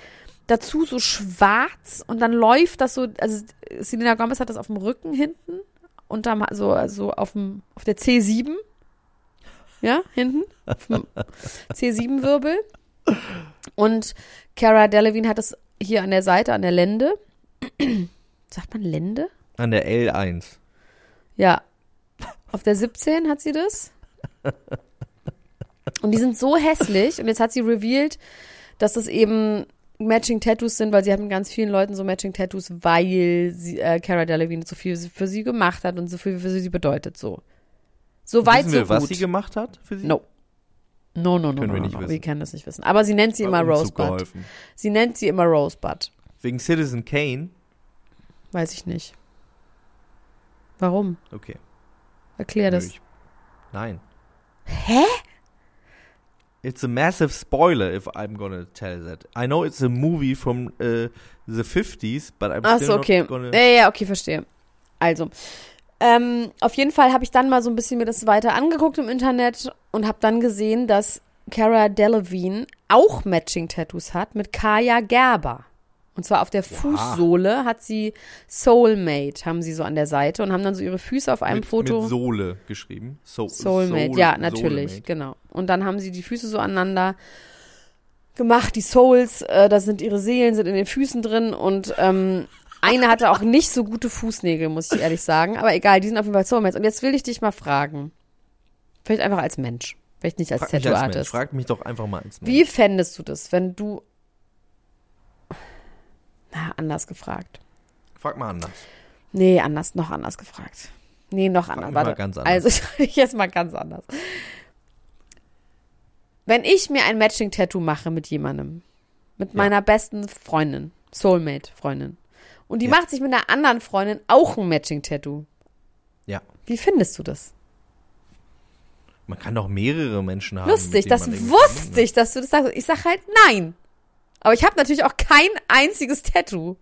Dazu so schwarz und dann läuft das so, also Selena Gomez hat das auf dem Rücken hinten dann so also auf dem auf der C7. Ja, hinten auf dem C7-Wirbel. Und Cara Delevingne hat das hier an der Seite, an der Lende. Sagt man Lende? An der L1. Ja. Auf der 17 hat sie das. Und die sind so hässlich. Und jetzt hat sie revealed, dass das eben Matching Tattoos sind, weil sie hatten ganz vielen Leuten so Matching Tattoos, weil sie, äh, Cara Delevingne so viel für sie gemacht hat und so viel für sie bedeutet. So. So weit, Wissen so wir, was gut. sie gemacht hat für sie? No. No, no, no, Können no, wir no, nicht no. wissen. Wir können das nicht wissen. Aber sie nennt sie immer Rosebud. Sie nennt sie immer Rosebud. Wegen Citizen Kane? Weiß ich nicht. Warum? Okay. Erklär Nö, das. ich- Nein. Hä? It's a massive spoiler if I'm gonna tell that. I know it's a movie from uh, the 50s, but I'm Ach still so, not okay. gonna... Ja, ja, ja, okay, verstehe. Also, ähm, auf jeden Fall habe ich dann mal so ein bisschen mir das weiter angeguckt im Internet und habe dann gesehen, dass Cara Delevingne auch Matching-Tattoos hat mit Kaya Gerber. Und zwar auf der Fußsohle hat sie Soulmate, haben sie so an der Seite und haben dann so ihre Füße auf einem mit, Foto. Mit Sohle geschrieben. So, Soulmate, Soul- ja, natürlich, Soulmate. genau. Und dann haben sie die Füße so aneinander gemacht, die Souls, äh, da sind ihre Seelen, sind in den Füßen drin und ähm, eine hatte auch nicht so gute Fußnägel, muss ich ehrlich sagen. Aber egal, die sind auf jeden Fall Soulmates. Und jetzt will ich dich mal fragen. Vielleicht einfach als Mensch. Vielleicht nicht als. Tattoo-Artist. Frag mich doch einfach mal als Mensch. Wie fändest du das, wenn du. Na, anders gefragt. Frag mal anders. Nee, anders, noch anders gefragt. Nee, noch anders. mich mal Warte. ganz anders. Also, ich jetzt mal ganz anders. Wenn ich mir ein Matching-Tattoo mache mit jemandem, mit Ja. meiner besten Freundin, Soulmate-Freundin, und die Ja. macht sich mit einer anderen Freundin auch ein Matching-Tattoo, Ja. wie findest du das? Man kann doch mehrere Menschen haben. Lustig, das wusste ist. ich, dass du das sagst. Ich sag halt nein. Aber ich habe natürlich auch kein einziges Tattoo.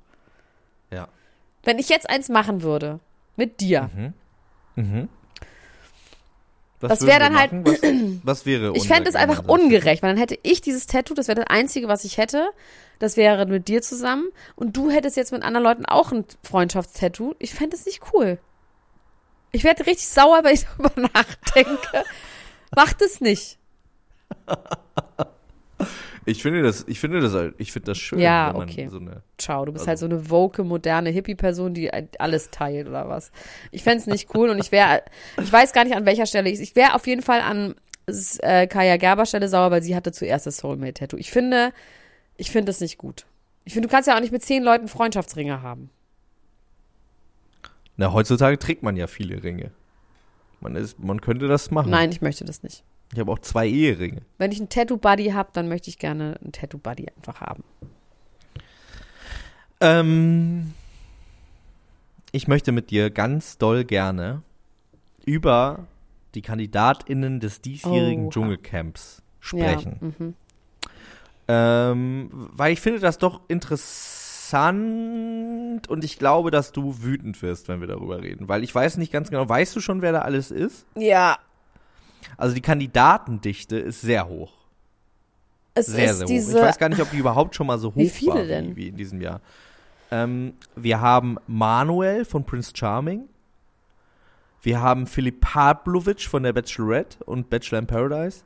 Ja. Wenn ich jetzt eins machen würde, mit dir, Mhm. Was Das würden wär wir dann halt-? Was, was wäre Ich fände es einfach ungerecht, weil dann hätte ich dieses Tattoo, das wäre das Einzige, was ich hätte. Das wäre mit dir zusammen. Und du hättest jetzt mit anderen Leuten auch ein Freundschaftstattoo. Ich fände es nicht cool. Ich werde richtig sauer, wenn ich darüber nachdenke. Macht es nicht. Ich finde das, ich finde das, halt- ich finde das schön, Ja, wenn man okay. so eine. Ciao, du bist Also- halt so eine woke, moderne Hippie-Person, die ein- alles teilt oder was. Ich fände es nicht cool und ich wäre, ich weiß gar nicht an welcher Stelle ich, ich wäre auf jeden Fall an äh, Kaya Gerber Stelle sauer, weil sie hatte zuerst das Soulmate-Tattoo. Ich finde, ich finde es nicht gut. Ich finde, du kannst ja auch nicht mit zehn Leuten Freundschaftsringe haben. Na, heutzutage trägt man ja viele Ringe. Man ist, man könnte das machen. Nein, ich möchte das nicht. Ich habe auch zwei Eheringe. Wenn ich einen Tattoo-Buddy habe, dann möchte ich gerne einen Tattoo-Buddy einfach haben. Ähm, ich möchte mit dir ganz doll gerne über die KandidatInnen des diesjährigen Oha. Dschungelcamps sprechen. Ja, mhm. Ähm, weil ich finde das doch interessant und ich glaube, dass du wütend wirst, wenn wir darüber reden. Weil ich weiß nicht ganz genau, weißt du schon, wer da alles ist? ja Also die Kandidatendichte ist sehr hoch. es Sehr, ist sehr hoch. Ich weiß gar nicht, ob die überhaupt schon mal so hoch Wie viele war denn? Wie, wie in diesem Jahr. Ähm, wir haben Manuel von Prince Charming. Wir haben Philipp Pavlovic von der Bachelorette und Bachelor in Paradise.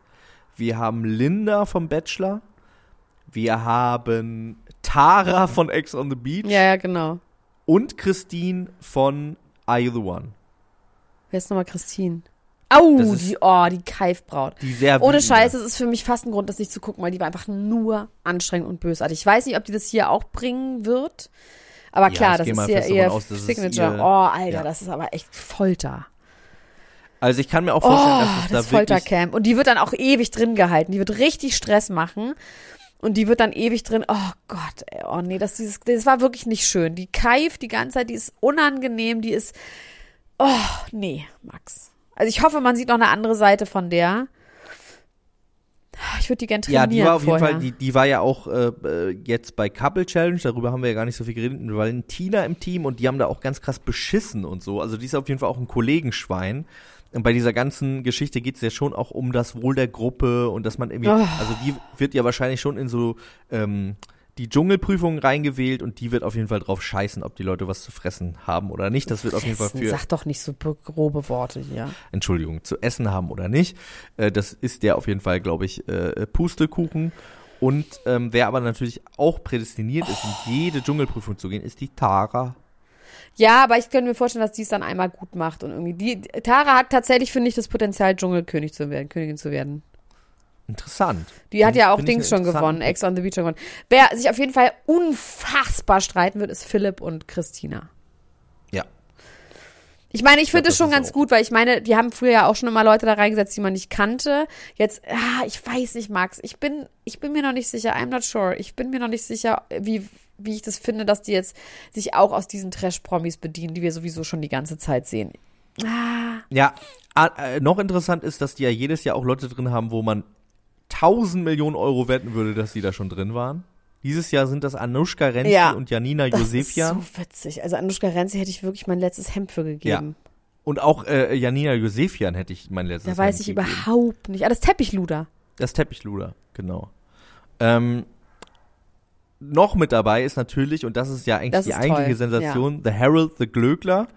Wir haben Linda vom Bachelor. Wir haben Tara von Ex on the Beach. ja, ja, genau. Und Christine von Are You the One? Wer ist nochmal Christine? Au, Das die, oh, die Keifbraut. Die sehr Ohne. Scheiß, das ist für mich fast ein Grund, das nicht zu gucken, weil die war einfach nur anstrengend und bösartig. Ich weiß nicht, ob die das hier auch bringen wird. Aber Ja, klar, das ist hier davon ihr aus, Signature. ihr- oh, Alter, ja. das ist aber echt Folter. Also ich kann mir auch Oh, vorstellen, dass es da das wirklich Foltercamp. Und die wird dann auch ewig drin gehalten. Die wird richtig Stress machen. Und die wird dann ewig drin. Oh Gott, ey, oh nee, das, dieses, das war wirklich nicht schön. Die keift die ganze Zeit, die ist unangenehm, die ist. Oh, nee, Max. Also ich hoffe, man sieht noch eine andere Seite von der. Ich würde die gern trainieren Ja, die war auf vorher. jeden Fall, die, die war ja auch äh, äh, jetzt bei Couple Challenge, darüber haben wir ja gar nicht so viel geredet, mit Valentina im Team und die haben da auch ganz krass beschissen und so. Also die ist auf jeden Fall auch ein Kollegenschwein. Und bei dieser ganzen Geschichte geht es ja schon auch um das Wohl der Gruppe und dass man irgendwie, Oh. also die wird ja wahrscheinlich schon in so ähm, die Dschungelprüfungen reingewählt und die wird auf jeden Fall drauf scheißen, ob die Leute was zu fressen haben oder nicht. Das wird auf jeden Fall Fressen, für Sag doch nicht so be- grobe Worte hier. Entschuldigung, zu essen haben oder nicht. Äh, das ist der auf jeden Fall, glaube ich, äh, Pustekuchen. Und ähm, wer aber natürlich auch prädestiniert ist, in jede Dschungelprüfung zu gehen, ist die Tara. Ja, aber ich könnte mir vorstellen, dass die es dann einmal gut macht und irgendwie die Tara hat tatsächlich finde ich das Potenzial Dschungelkönig zu werden, Königin zu werden. Interessant. Die hat ja ich- auch find ich Dings schon gewonnen, Ex on the Beach schon gewonnen. Wer sich auf jeden Fall unfassbar streiten wird, ist Philipp und Christina. Ja. Ich meine, ich glaub, finde es das schon ganz auch- gut, weil ich meine, die haben früher ja auch schon immer Leute da reingesetzt, die man nicht kannte. Jetzt, ah, ich weiß nicht, Max, ich bin, ich bin mir noch nicht sicher, I'm not sure. Ich bin mir noch nicht sicher, wie, wie ich das finde, dass die jetzt sich auch aus diesen Trash-Promis bedienen, die wir sowieso schon die ganze Zeit sehen. Ah, Ja, ah, äh, noch interessant ist, dass die ja jedes Jahr auch Leute drin haben, wo man 1000 Millionen Euro wetten würde, dass die da schon drin waren. Dieses Jahr sind das Anushka Renzi Ja, und Janina das Josefian. ist so witzig. Also Anushka Renzi hätte ich wirklich mein letztes Hemd für gegeben. Und auch äh, Janina Josefian hätte ich mein letztes Da weiß Hemd ich gegeben. überhaupt nicht. Ah, das Teppichluder. Das Teppichluder, genau. Ähm, noch mit dabei ist natürlich, und das ist ja eigentlich Das die eigentliche toll, Sensation, The Herald, The Glöckler,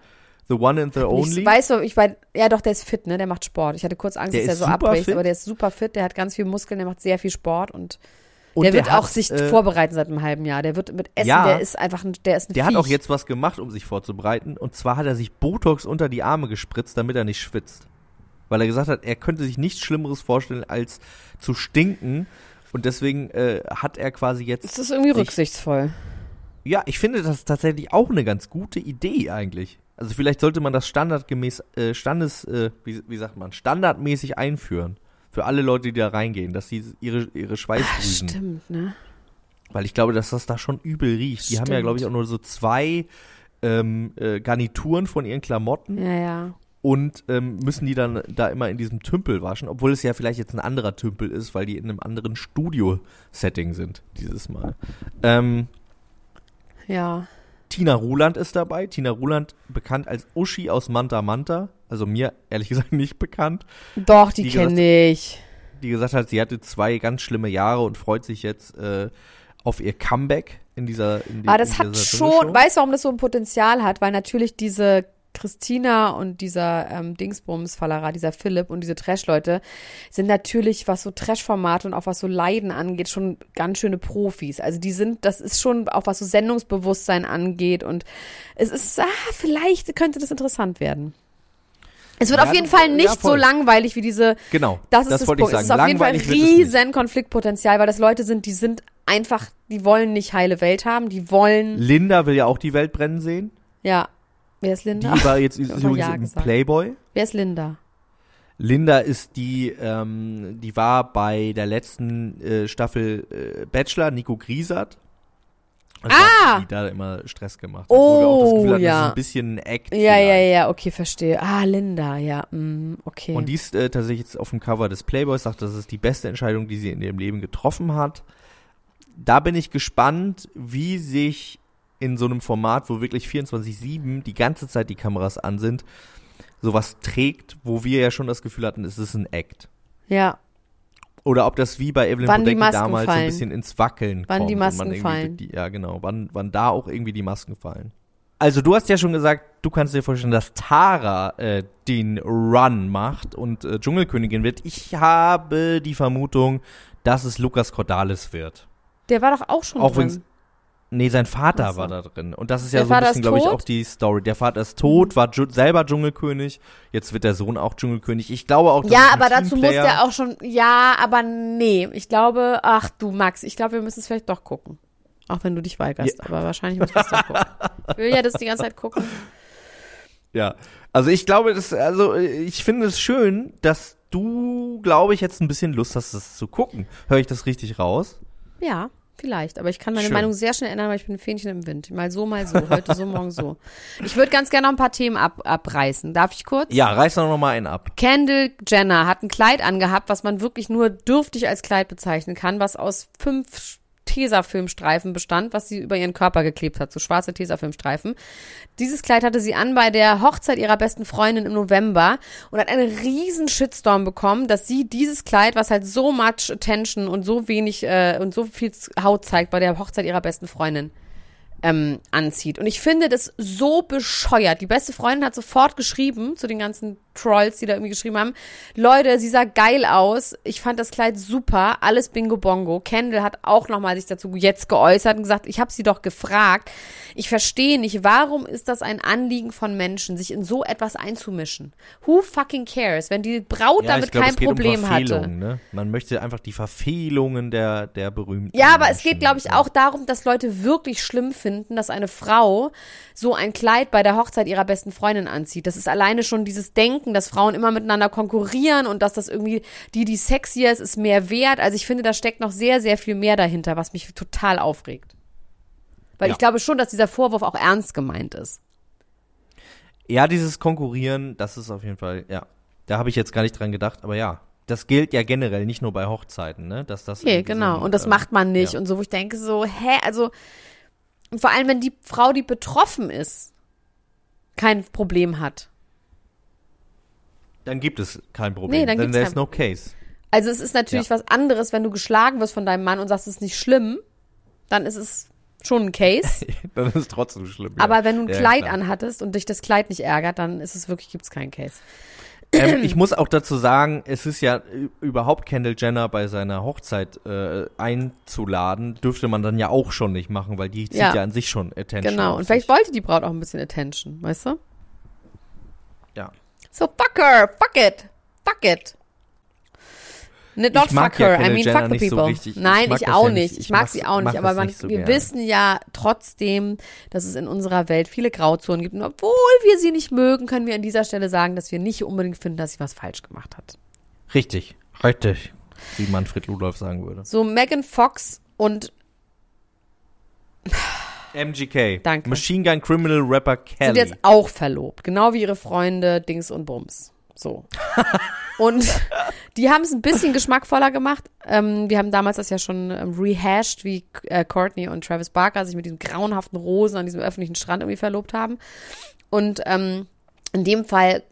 The One and the Only. Ich weiß, ich weiß, ja doch, der ist fit, ne? Der macht Sport. Ich hatte kurz Angst, Der dass er so abbricht, fit. aber der ist super fit, der hat ganz viel Muskeln, der macht sehr viel Sport und, und der wird hat, auch sich äh, vorbereiten seit einem halben Jahr. Der wird mit Essen, Ja. der ist einfach ein, der ist ein Der hat auch Viech. jetzt was gemacht, um sich vorzubereiten. Und zwar hat er sich Botox unter die Arme gespritzt, damit er nicht schwitzt. Weil er gesagt hat, er könnte sich nichts Schlimmeres vorstellen, als zu stinken. Und deswegen äh, hat er quasi jetzt. Das ist irgendwie sich- rücksichtsvoll. Ja, ich finde das tatsächlich auch eine ganz gute Idee eigentlich. Also vielleicht sollte man das standardgemäß, äh, Standes, äh, wie, wie sagt man, standardmäßig einführen. Für alle Leute, die da reingehen, dass sie ihre, ihre Ah, Schweißdrüsen. stimmt, ne? Weil ich glaube, dass das da schon übel riecht. Die haben ja, Stimmt. glaube ich, auch nur so zwei ähm, äh, Garnituren von ihren Klamotten Ja, ja. und ähm, müssen die dann da immer in diesem Tümpel waschen, obwohl es ja vielleicht jetzt ein anderer Tümpel ist, weil die in einem anderen Studio-Setting sind dieses Mal. Ähm, Ja. Tina Ruland ist dabei. Tina Ruland bekannt als Uschi aus Manta Manta. Also mir ehrlich gesagt nicht bekannt. Doch, die gesagt, kenne ich. Die gesagt hat, sie hatte zwei ganz schlimme Jahre und freut sich jetzt äh, auf ihr Comeback in dieser in die- Aber das hat schon, weißt du, warum das so ein Potenzial hat? Weil natürlich diese Christina und dieser ähm, Dingsbums-Fallerer, dieser Philipp und diese Trash-Leute sind natürlich, was so Trash-Formate und auch was so Leiden angeht, schon ganz schöne Profis. Also die sind, das ist schon auch was so Sendungsbewusstsein angeht und es ist, ah, vielleicht könnte das interessant werden. Es wird Ja, auf jeden das- Fall ja, nicht so voll. langweilig wie diese Genau, das ist das, wollte Punkt. ich Es sagen. ist auf jeden Fall es riesen Konfliktpotenzial, weil das Leute sind, die sind einfach, die wollen nicht heile Welt haben, die wollen, Linda will ja auch die Welt brennen sehen. ja. Wer ist Die Linda? war jetzt übrigens Ja im gesagt. Playboy. Wer ist Linda? Linda ist die, ähm, die war bei der letzten äh, Staffel äh, Bachelor, Nico Griesert. Also Ah! Die da immer Stress gemacht. Oh, wo wir auch das Gefühl hatten, ja. das ist ein bisschen ein Act. Ja, ja, vielleicht. ja, okay, verstehe. Ah, Linda, ja, mm, okay. Und die ist äh, tatsächlich jetzt auf dem Cover des Playboys, sagt, das ist die beste Entscheidung, die sie in ihrem Leben getroffen hat. Da bin ich gespannt, wie sich in so einem Format, wo wirklich 24-7 die ganze Zeit die Kameras an sind, sowas trägt, wo wir ja schon das Gefühl hatten, es ist ein Act. ja, Oder ob das wie bei Evelyn Wann die Bodecki damals so ein fallen. bisschen ins Wackeln Wann kommt. die und Masken fallen. Die, ja, genau. Wann, wann da auch irgendwie die Masken fallen. Also du hast ja schon gesagt, du kannst dir vorstellen, dass Tara äh, den Run macht und äh, Dschungelkönigin wird. Ich habe die Vermutung, dass es Lukas Cordalis wird. der war doch auch schon Auch drin. Nee, sein Vater so. war da drin. Und das ist ja Der so ein bisschen, glaube ich, auch die Story. Der Vater ist tot, war Dschu selber Dschungelkönig. Jetzt wird der Sohn auch Dschungelkönig. Ich glaube auch, dass Ja, aber dazu muss der auch schon. Ja, aber nee. Ich glaube, ach du Max, ich glaube, wir müssen es vielleicht doch gucken. Auch wenn du dich weigerst, Ja. aber wahrscheinlich müssen wir es doch gucken. Ich will ja das die ganze Zeit gucken. Ja. Also ich glaube, das, also ich finde es schön, dass du, glaube ich, jetzt ein bisschen Lust hast, das zu gucken. Höre ich das richtig raus? Ja, vielleicht. Aber ich kann meine Schön. Meinung sehr schnell ändern, weil ich bin ein Fähnchen im Wind. Mal so, mal so. Heute so, morgen so. Ich würde ganz gerne noch ein paar Themen ab, abreißen. Darf ich kurz? Ja, reiß doch noch mal einen ab. Kendall Jenner hat ein Kleid angehabt, was man wirklich nur dürftig als Kleid bezeichnen kann, was aus fünf Tesafilmstreifen bestand, was sie über ihren Körper geklebt hat, so schwarze Tesafilmstreifen. Dieses Kleid hatte sie an bei der Hochzeit ihrer besten Freundin im November und hat einen riesen Shitstorm bekommen, dass sie dieses Kleid, was halt so much attention und so wenig äh, und so viel Haut zeigt bei der Hochzeit ihrer besten Freundin, ähm, anzieht. Und ich finde das so bescheuert. Die beste Freundin hat sofort geschrieben zu den ganzen Trolls, die da irgendwie geschrieben haben, Leute, sie sah geil aus. Ich fand das Kleid super. Alles Bingo Bongo. Kendall hat auch nochmal sich dazu jetzt geäußert und gesagt, ich habe sie doch gefragt. Ich verstehe nicht, warum ist das ein Anliegen von Menschen, sich in so etwas einzumischen? Who fucking cares? Wenn die Braut Ja, damit glaub, kein es Problem um hatte. Ne? Man möchte einfach die Verfehlungen der, der berühmten. Ja, aber es Menschen, geht, glaube ich, auch darum, dass Leute wirklich schlimm finden, dass eine Frau so ein Kleid bei der Hochzeit ihrer besten Freundin anzieht. Das ist alleine schon dieses Denken, dass Frauen immer miteinander konkurrieren und dass das irgendwie, die, die sexier ist, ist mehr wert. Also ich finde, da steckt noch sehr, sehr viel mehr dahinter, was mich total aufregt. Weil Ja. ich glaube schon, dass dieser Vorwurf auch ernst gemeint ist. Ja, dieses Konkurrieren, das ist auf jeden Fall, ja. Da habe ich jetzt gar nicht dran gedacht, aber ja. Das gilt ja generell nicht nur bei Hochzeiten, ne? Dass das Nee, genau. so und das ähm, macht man nicht. ja. Und so, wo ich denke, so, hä, also, und vor allem, wenn die Frau, die betroffen ist, kein Problem hat. Dann gibt es kein Problem. Nee, dann Then there's kein- no case. Also es ist natürlich was anderes, wenn du geschlagen wirst von deinem Mann und sagst, es ist nicht schlimm, dann ist es schon ein Case. dann ist es trotzdem schlimm. Ja. Aber wenn du ein Ja, Kleid klar. anhattest und dich das Kleid nicht ärgert, dann ist es wirklich, gibt's keinen Case. Ähm, ich muss auch dazu sagen, es ist ja überhaupt Kendall Jenner bei seiner Hochzeit äh, einzuladen, dürfte man dann ja auch schon nicht machen, weil die zieht ja, Ja. an sich schon Attention. Genau. Und vielleicht wollte die Braut auch ein bisschen Attention, weißt du? Ja. So, fuck her, fuck it, fuck it. Not, not Ich fuck ja her, I Kendall mean Jenner fuck the so people. Ich Nein, ich das auch ja nicht. Ich Ich mag sie auch nicht, aber man, nicht so wir gern. wissen ja trotzdem, dass es in unserer Welt viele Grauzonen gibt. Und obwohl wir sie nicht mögen, können wir an dieser Stelle sagen, dass wir nicht unbedingt finden, dass sie was falsch gemacht hat. Richtig, richtig. Wie Manfred Ludolf sagen würde. So, Megan Fox und MGK. Danke. Machine Gun Criminal Rapper Kelly. sind jetzt auch verlobt. Genau wie ihre Freunde Dings und Bums. So. und die haben es ein bisschen geschmackvoller gemacht. Ähm, wir haben damals das ja schon ähm, rehashed, wie äh, Courtney und Travis Barker sich mit diesem grauenhaften Rosen an diesem öffentlichen Strand irgendwie verlobt haben. Und ähm, in dem Fall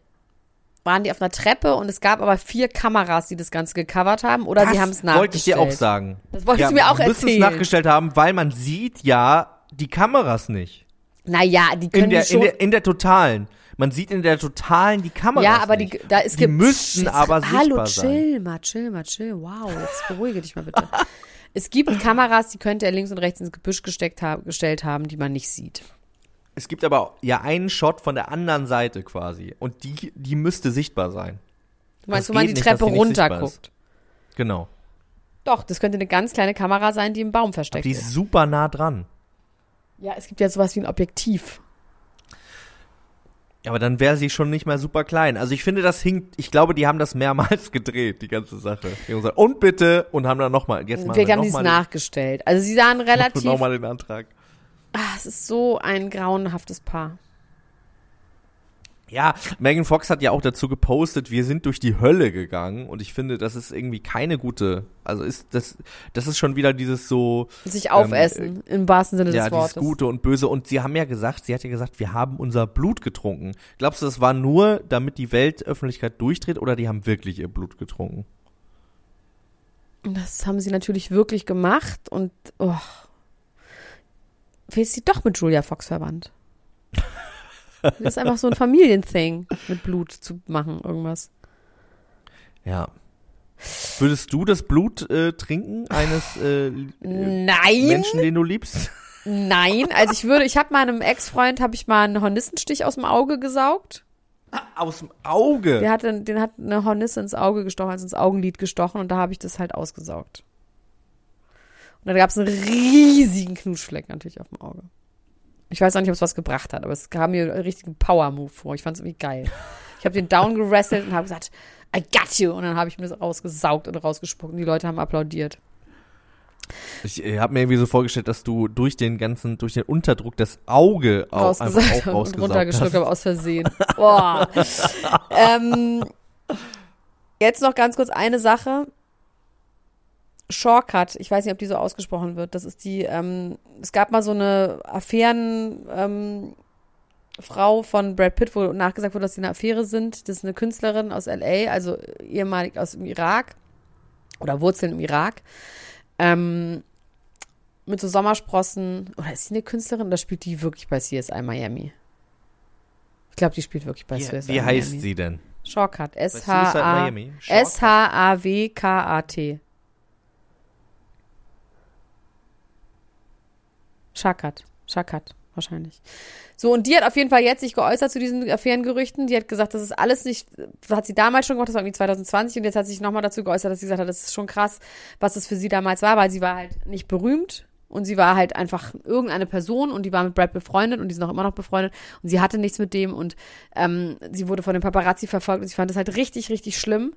waren die auf einer Treppe und es gab aber vier Kameras, die das Ganze gecovert haben oder sie haben es nachgestellt. wollte ich dir auch sagen. Das wolltest du mir auch müssen es erzählen. nachgestellt haben, weil man sieht ja die Kameras nicht. Naja, die können In der, die schon. in der, in der totalen. Man sieht in der totalen die Kameras Ja, aber nicht. die, da es die gibt. müssten Jetzt- aber Hallo, sichtbar sein. chill mal, chill mal, chill. Wow, jetzt beruhige dich mal bitte. es gibt Kameras, die könnte er links und rechts ins Gebüsch gesteckt haben, gestellt haben, die man nicht sieht. Es gibt aber ja einen Shot von der anderen Seite quasi. Und die, die müsste sichtbar sein. Du meinst, Das wo man die nicht, Treppe die runterguckt? Genau. Doch, das könnte eine ganz kleine Kamera sein, die im Baum versteckt Die ist. ist super nah dran. Ja, es gibt ja sowas wie ein Objektiv. Aber dann wäre sie schon nicht mehr super klein. Also ich finde, das hinkt. Ich glaube, die haben das mehrmals gedreht, die ganze Sache. Die haben gesagt, und bitte, und haben dann nochmal, jetzt machen Vielleicht wir haben sie es nachgestellt. Also sie sahen relativ. noch mal den Antrag. Ah, es ist so ein grauenhaftes Paar. Ja, Megan Fox hat ja auch dazu gepostet, wir sind durch die Hölle gegangen und ich finde, das ist irgendwie keine gute, also ist das, das ist schon wieder dieses so, Sich aufessen, im wahrsten Sinne Ähm, ja, des Wortes. Gute und Böse und sie haben ja gesagt, sie hat ja gesagt, wir haben unser Blut getrunken. Glaubst du, das war nur, damit die Weltöffentlichkeit durchdreht oder die haben wirklich ihr Blut getrunken? Das haben sie natürlich wirklich gemacht und oh. Vielleicht ist sie doch mit Julia Fox verwandt. Das ist einfach so ein Familienthing, mit Blut zu machen, irgendwas. Ja. Würdest du das Blut äh, trinken eines äh, Nein! Menschen, den du liebst? Nein, also ich würde, ich habe meinem Ex-Freund, habe ich mal einen Hornissenstich aus dem Auge gesaugt. Aus dem Auge. Der hatte, den hat eine Hornisse ins Auge gestochen, also ins Augenlid gestochen und da habe ich das halt ausgesaugt. Und dann gab es einen riesigen Knutschfleck natürlich auf dem Auge. Ich weiß auch nicht, ob es was gebracht hat, aber es kam mir einen richtigen Power-Move vor. Ich fand es irgendwie geil. Ich habe den down gerestelt und habe gesagt, I got you. Und dann habe ich mir das rausgesaugt und rausgespuckt und die Leute haben applaudiert. Ich äh, habe mir irgendwie so vorgestellt, dass du durch den ganzen, durch den Unterdruck das Auge auch, Rausgesaugt auch und runtergeschluckt, hast. aber aus Versehen. Boah. ähm, jetzt noch ganz kurz eine Sache. Shortcut, ich weiß nicht, ob die so ausgesprochen wird. Das ist die, ähm, es gab mal so eine Affären, ähm, Frau von Brad Pitt, wo nachgesagt wurde, dass sie eine Affäre sind. Das ist eine Künstlerin aus LA, also ehemalig aus dem Irak oder Wurzeln im Irak. Ähm, mit so Sommersprossen. Oder ist sie eine Künstlerin oder spielt die wirklich bei CSI Miami? Ich glaube, die spielt wirklich bei Wie, CSI wie heißt Miami. sie denn? Miami? Shortcut? S-H-A-W-K-A-T. Shakat. Shakat, wahrscheinlich. So, und die hat auf jeden Fall jetzt sich geäußert zu diesen Affärengerüchten. Die hat gesagt, das ist alles nicht, das hat sie damals schon gemacht, das war irgendwie 2020 und jetzt hat sie sich nochmal dazu geäußert, dass sie gesagt hat, das ist schon krass, was es für sie damals war, weil sie war halt nicht berühmt und sie war halt einfach irgendeine Person und die war mit Brad befreundet und die sind auch immer noch befreundet. Und sie hatte nichts mit dem und ähm, sie wurde von den Paparazzi verfolgt und sie fand das halt richtig, richtig schlimm.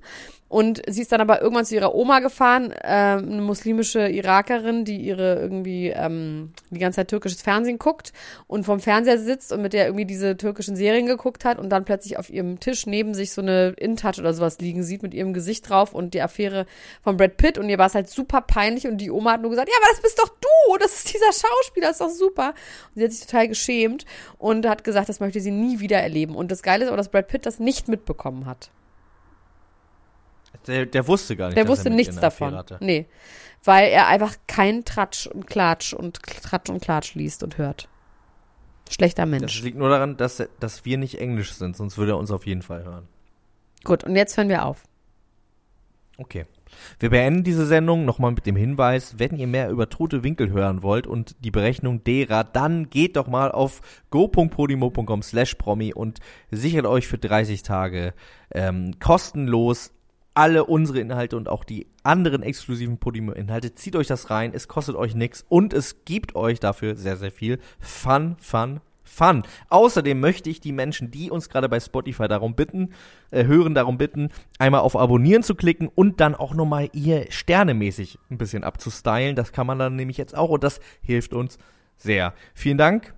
Und sie ist dann aber irgendwann zu ihrer Oma gefahren, ähm, eine muslimische Irakerin, die ihre irgendwie ähm, die ganze Zeit türkisches Fernsehen guckt und vom Fernseher sitzt und mit der irgendwie diese türkischen Serien geguckt hat und dann plötzlich auf ihrem Tisch neben sich so eine InTouch oder sowas liegen sieht mit ihrem Gesicht drauf und die Affäre von Brad Pitt. Und ihr war es halt super peinlich und die Oma hat nur gesagt, ja, aber das bist doch du, das ist dieser Schauspieler, das ist doch super. Und sie hat sich total geschämt und hat gesagt, das möchte sie nie wieder erleben. Und das Geile ist aber, dass Brad Pitt das nicht mitbekommen hat. Der, der wusste gar nicht. Der dass er wusste nichts davon. Hatte. Nee. Weil er einfach kein Tratsch und Klatsch und Tratsch und Klatsch liest und hört. Schlechter Das Mensch. liegt nur daran, dass, dass wir nicht Englisch sind, sonst würde er uns auf jeden Fall hören. Gut, und jetzt hören wir auf. Okay. Wir beenden diese Sendung. Nochmal mit dem Hinweis, wenn ihr mehr über tote Winkel hören wollt und die Berechnung derer, dann geht doch mal auf go.podimo.com slash promi und sichert euch für 30 Tage ähm, kostenlos alle unsere Inhalte und auch die anderen exklusiven Podimo-Inhalte. Zieht euch das rein, es kostet euch nichts und es gibt euch dafür sehr, sehr viel. Fun, Fun, Fun. Außerdem möchte ich die Menschen, die uns gerade bei Spotify darum bitten, äh, hören, darum bitten, einmal auf Abonnieren zu klicken und dann auch nochmal ihr sternemäßig ein bisschen abzustylen. Das kann man dann nämlich jetzt auch und das hilft uns sehr. Vielen Dank,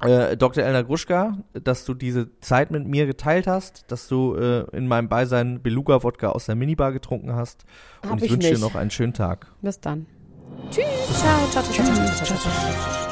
äh, Dr. Elna Gruschka, dass du diese Zeit mit mir geteilt hast, dass du äh, in meinem Beisein Beluga-Wodka aus der Minibar getrunken hast. Und Hab ich, ich wünsche dir noch einen schönen Tag. Bis dann. Tschüss. Ciao, ciao, ciao, ciao, ciao, ciao, ciao.